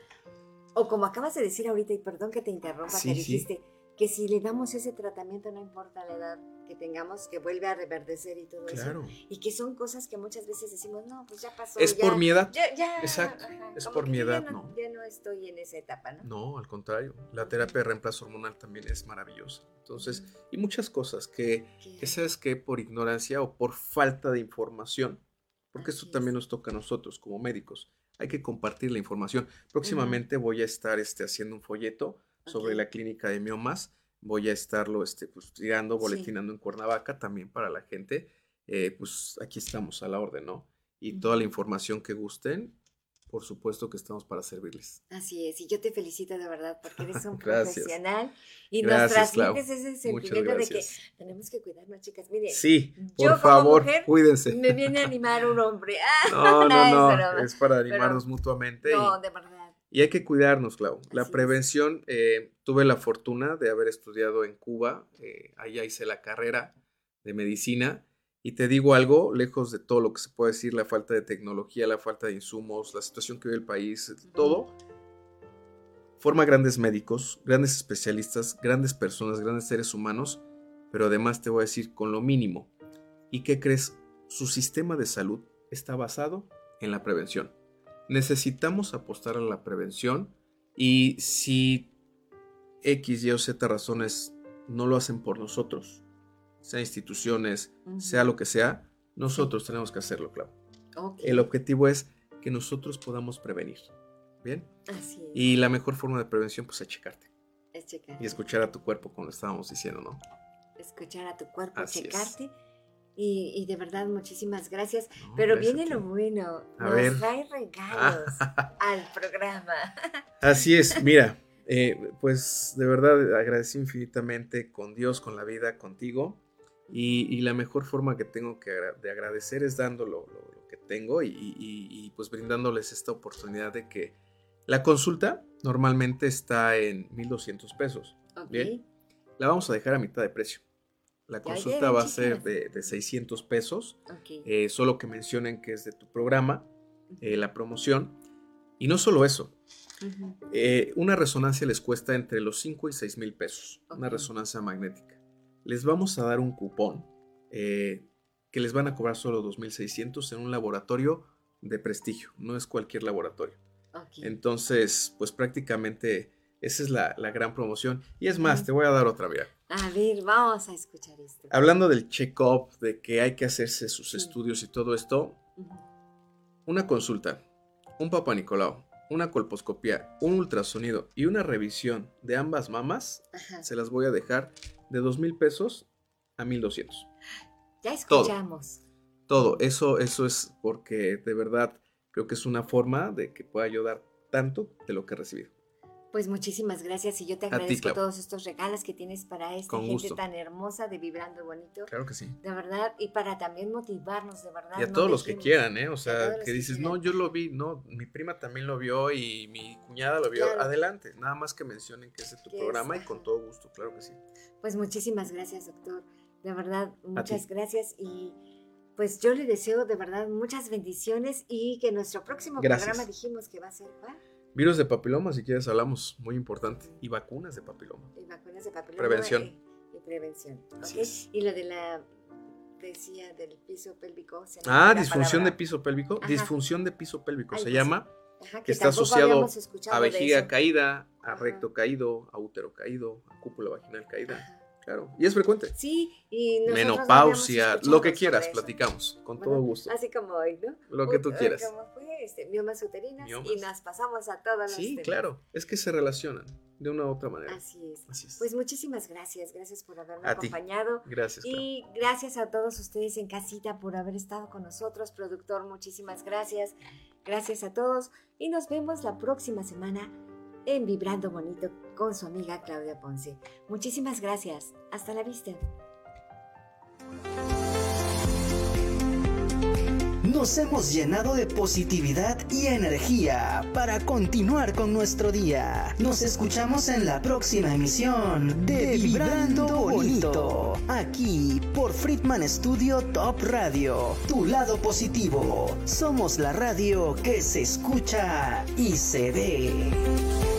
O como acabas de decir ahorita, y perdón que te interrumpa, que dijiste, que si le damos ese tratamiento, no importa la edad que tengamos, que vuelve a reverdecer y todo eso. Y que son cosas que muchas veces decimos, no, pues ya pasó. Es por mi edad. Ya, Exacto. Es por mi edad, no, Ya no estoy en esa etapa, ¿no? No, al contrario. La terapia de reemplazo hormonal también es maravillosa. Entonces, y muchas cosas que, que sabes que por ignorancia o por falta de información, porque Así esto es. también nos toca a nosotros como médicos. Hay que compartir la información. Próximamente voy a estar este, haciendo un folleto sobre Ok. la clínica de miomas. Voy a estarlo este, pues, tirando, Sí. boletinando en Cuernavaca también para la gente. Eh, pues aquí estamos a la orden, ¿no? Y toda la información que gusten, por supuesto que estamos para servirles. Así es, y yo te felicito de verdad porque eres un profesional y Gracias, nos Clau. transmites ese Muchas sentimiento de que tenemos que cuidarnos, chicas. Mire, Sí, yo por como favor, mujer cuídense. me viene a animar un hombre. No, no, es no, no, es para Pero- animarnos mutuamente. y- no, de verdad. Y hay que cuidarnos, Clau. La Así prevención, eh, tuve la fortuna de haber estudiado en Cuba, eh, allá hice la carrera de medicina y te digo algo, lejos de todo lo que se puede decir, la falta de tecnología, la falta de insumos, la situación que vive el país, todo, forma grandes médicos, grandes especialistas, grandes personas, grandes seres humanos, pero además te voy a decir con lo mínimo. ¿Y qué crees? Su sistema de salud está basado en la prevención. Necesitamos apostar a la prevención y si X, Y o Z razones no lo hacen por nosotros, sea instituciones, sea lo que sea, nosotros tenemos que hacerlo, claro. Ok, El objetivo es que nosotros podamos prevenir. ¿Bien? Así es. Y la mejor forma de prevención pues es checarte es checar. y escuchar a tu cuerpo como estábamos diciendo, ¿no? escuchar a tu cuerpo, Así es. Y, y de verdad, muchísimas gracias. No, Pero gracias viene lo bueno. A Nos ver. trae regalos al programa. Así es, mira, eh, pues de verdad agradecí infinitamente con Dios, con la vida, contigo. Y, y la mejor forma que tengo que agra- de agradecer es dando lo, lo- lo que tengo y, y- y, pues brindándoles esta oportunidad de que la consulta normalmente está en 1200 pesos. Ok. Bien. La vamos a dejar a mitad de precio. La consulta va a ser de, de 600 pesos, eh, solo que mencionen que es de tu programa, eh, la promoción. Y no solo eso, eh, una resonancia les cuesta entre los 5 y 6 mil pesos, una resonancia magnética. Les vamos a dar un cupón que les van a cobrar solo 2.600 en un laboratorio de prestigio, no es cualquier laboratorio. Entonces, pues prácticamente esa es la, la gran promoción. Y es más, te voy a dar otra, mira. A ver, vamos a escuchar esto. Hablando del check-up, de que hay que hacerse sus Sí. estudios y todo esto, una consulta, un papá Nicolau, una colposcopía, un ultrasonido y una revisión de ambas mamas, Ajá. se las voy a dejar de dos mil pesos a 1200. Ya todo. escuchamos. Todo, eso, eso es porque de verdad creo que es una forma de que pueda ayudar tanto de lo que he recibido. Pues muchísimas gracias y yo te agradezco todos estos regalos que tienes para esta Con gente gusto. tan hermosa de Vibrando Bonito. Claro que sí. De verdad, y para también motivarnos, de verdad. Y a no todos los que quieran, ¿eh? O sea, que dices, no, yo lo vi, no, mi prima también lo vio y mi cuñada lo vio. Claro. Adelante, nada más que mencionen que es de tu es, programa y con todo gusto, claro que sí. Pues muchísimas gracias, doctor. De verdad, muchas gracias y pues yo le deseo de verdad muchas bendiciones y que nuestro próximo Gracias. programa dijimos que va a ser ¿cuál? Virus de papiloma, si quieres hablamos, muy importante. Y vacunas de papiloma. Y vacunas de papiloma Prevención. Y, y prevención. Y lo de la decía del piso pélvico. se Ah, disfunción de piso pélvico. Ajá. Disfunción de piso pélvico se llama. Ajá, que está asociado A vejiga caída, a Ajá. recto caído, a útero caído, a cúpula vaginal caída. Claro. Y es frecuente. Sí, y no Menopausia, lo que quieras, platicamos. Con Bueno, todo gusto. Así como hoy, ¿no? Lo que tú Ut- quieras. Como fue este, miomas uterinas y nos pasamos a todos los Sí, temas. claro. Es que se relacionan de una u otra manera. Así es. Así es. Pues muchísimas gracias, gracias por haberme A ti. acompañado. Gracias. Y gracias a todos ustedes en casita por haber estado con nosotros. Productor, muchísimas gracias. Gracias a todos. Y nos vemos la próxima semana en Vibrando Bonito con su amiga Claudia Ponce. Muchísimas gracias. Hasta la vista. Nos hemos llenado de positividad y energía para continuar con nuestro día. Nos escuchamos en la próxima emisión de Vibrando Bonito, aquí por Friedman Studio Top Radio, tu lado positivo. Somos la radio que se escucha y se ve.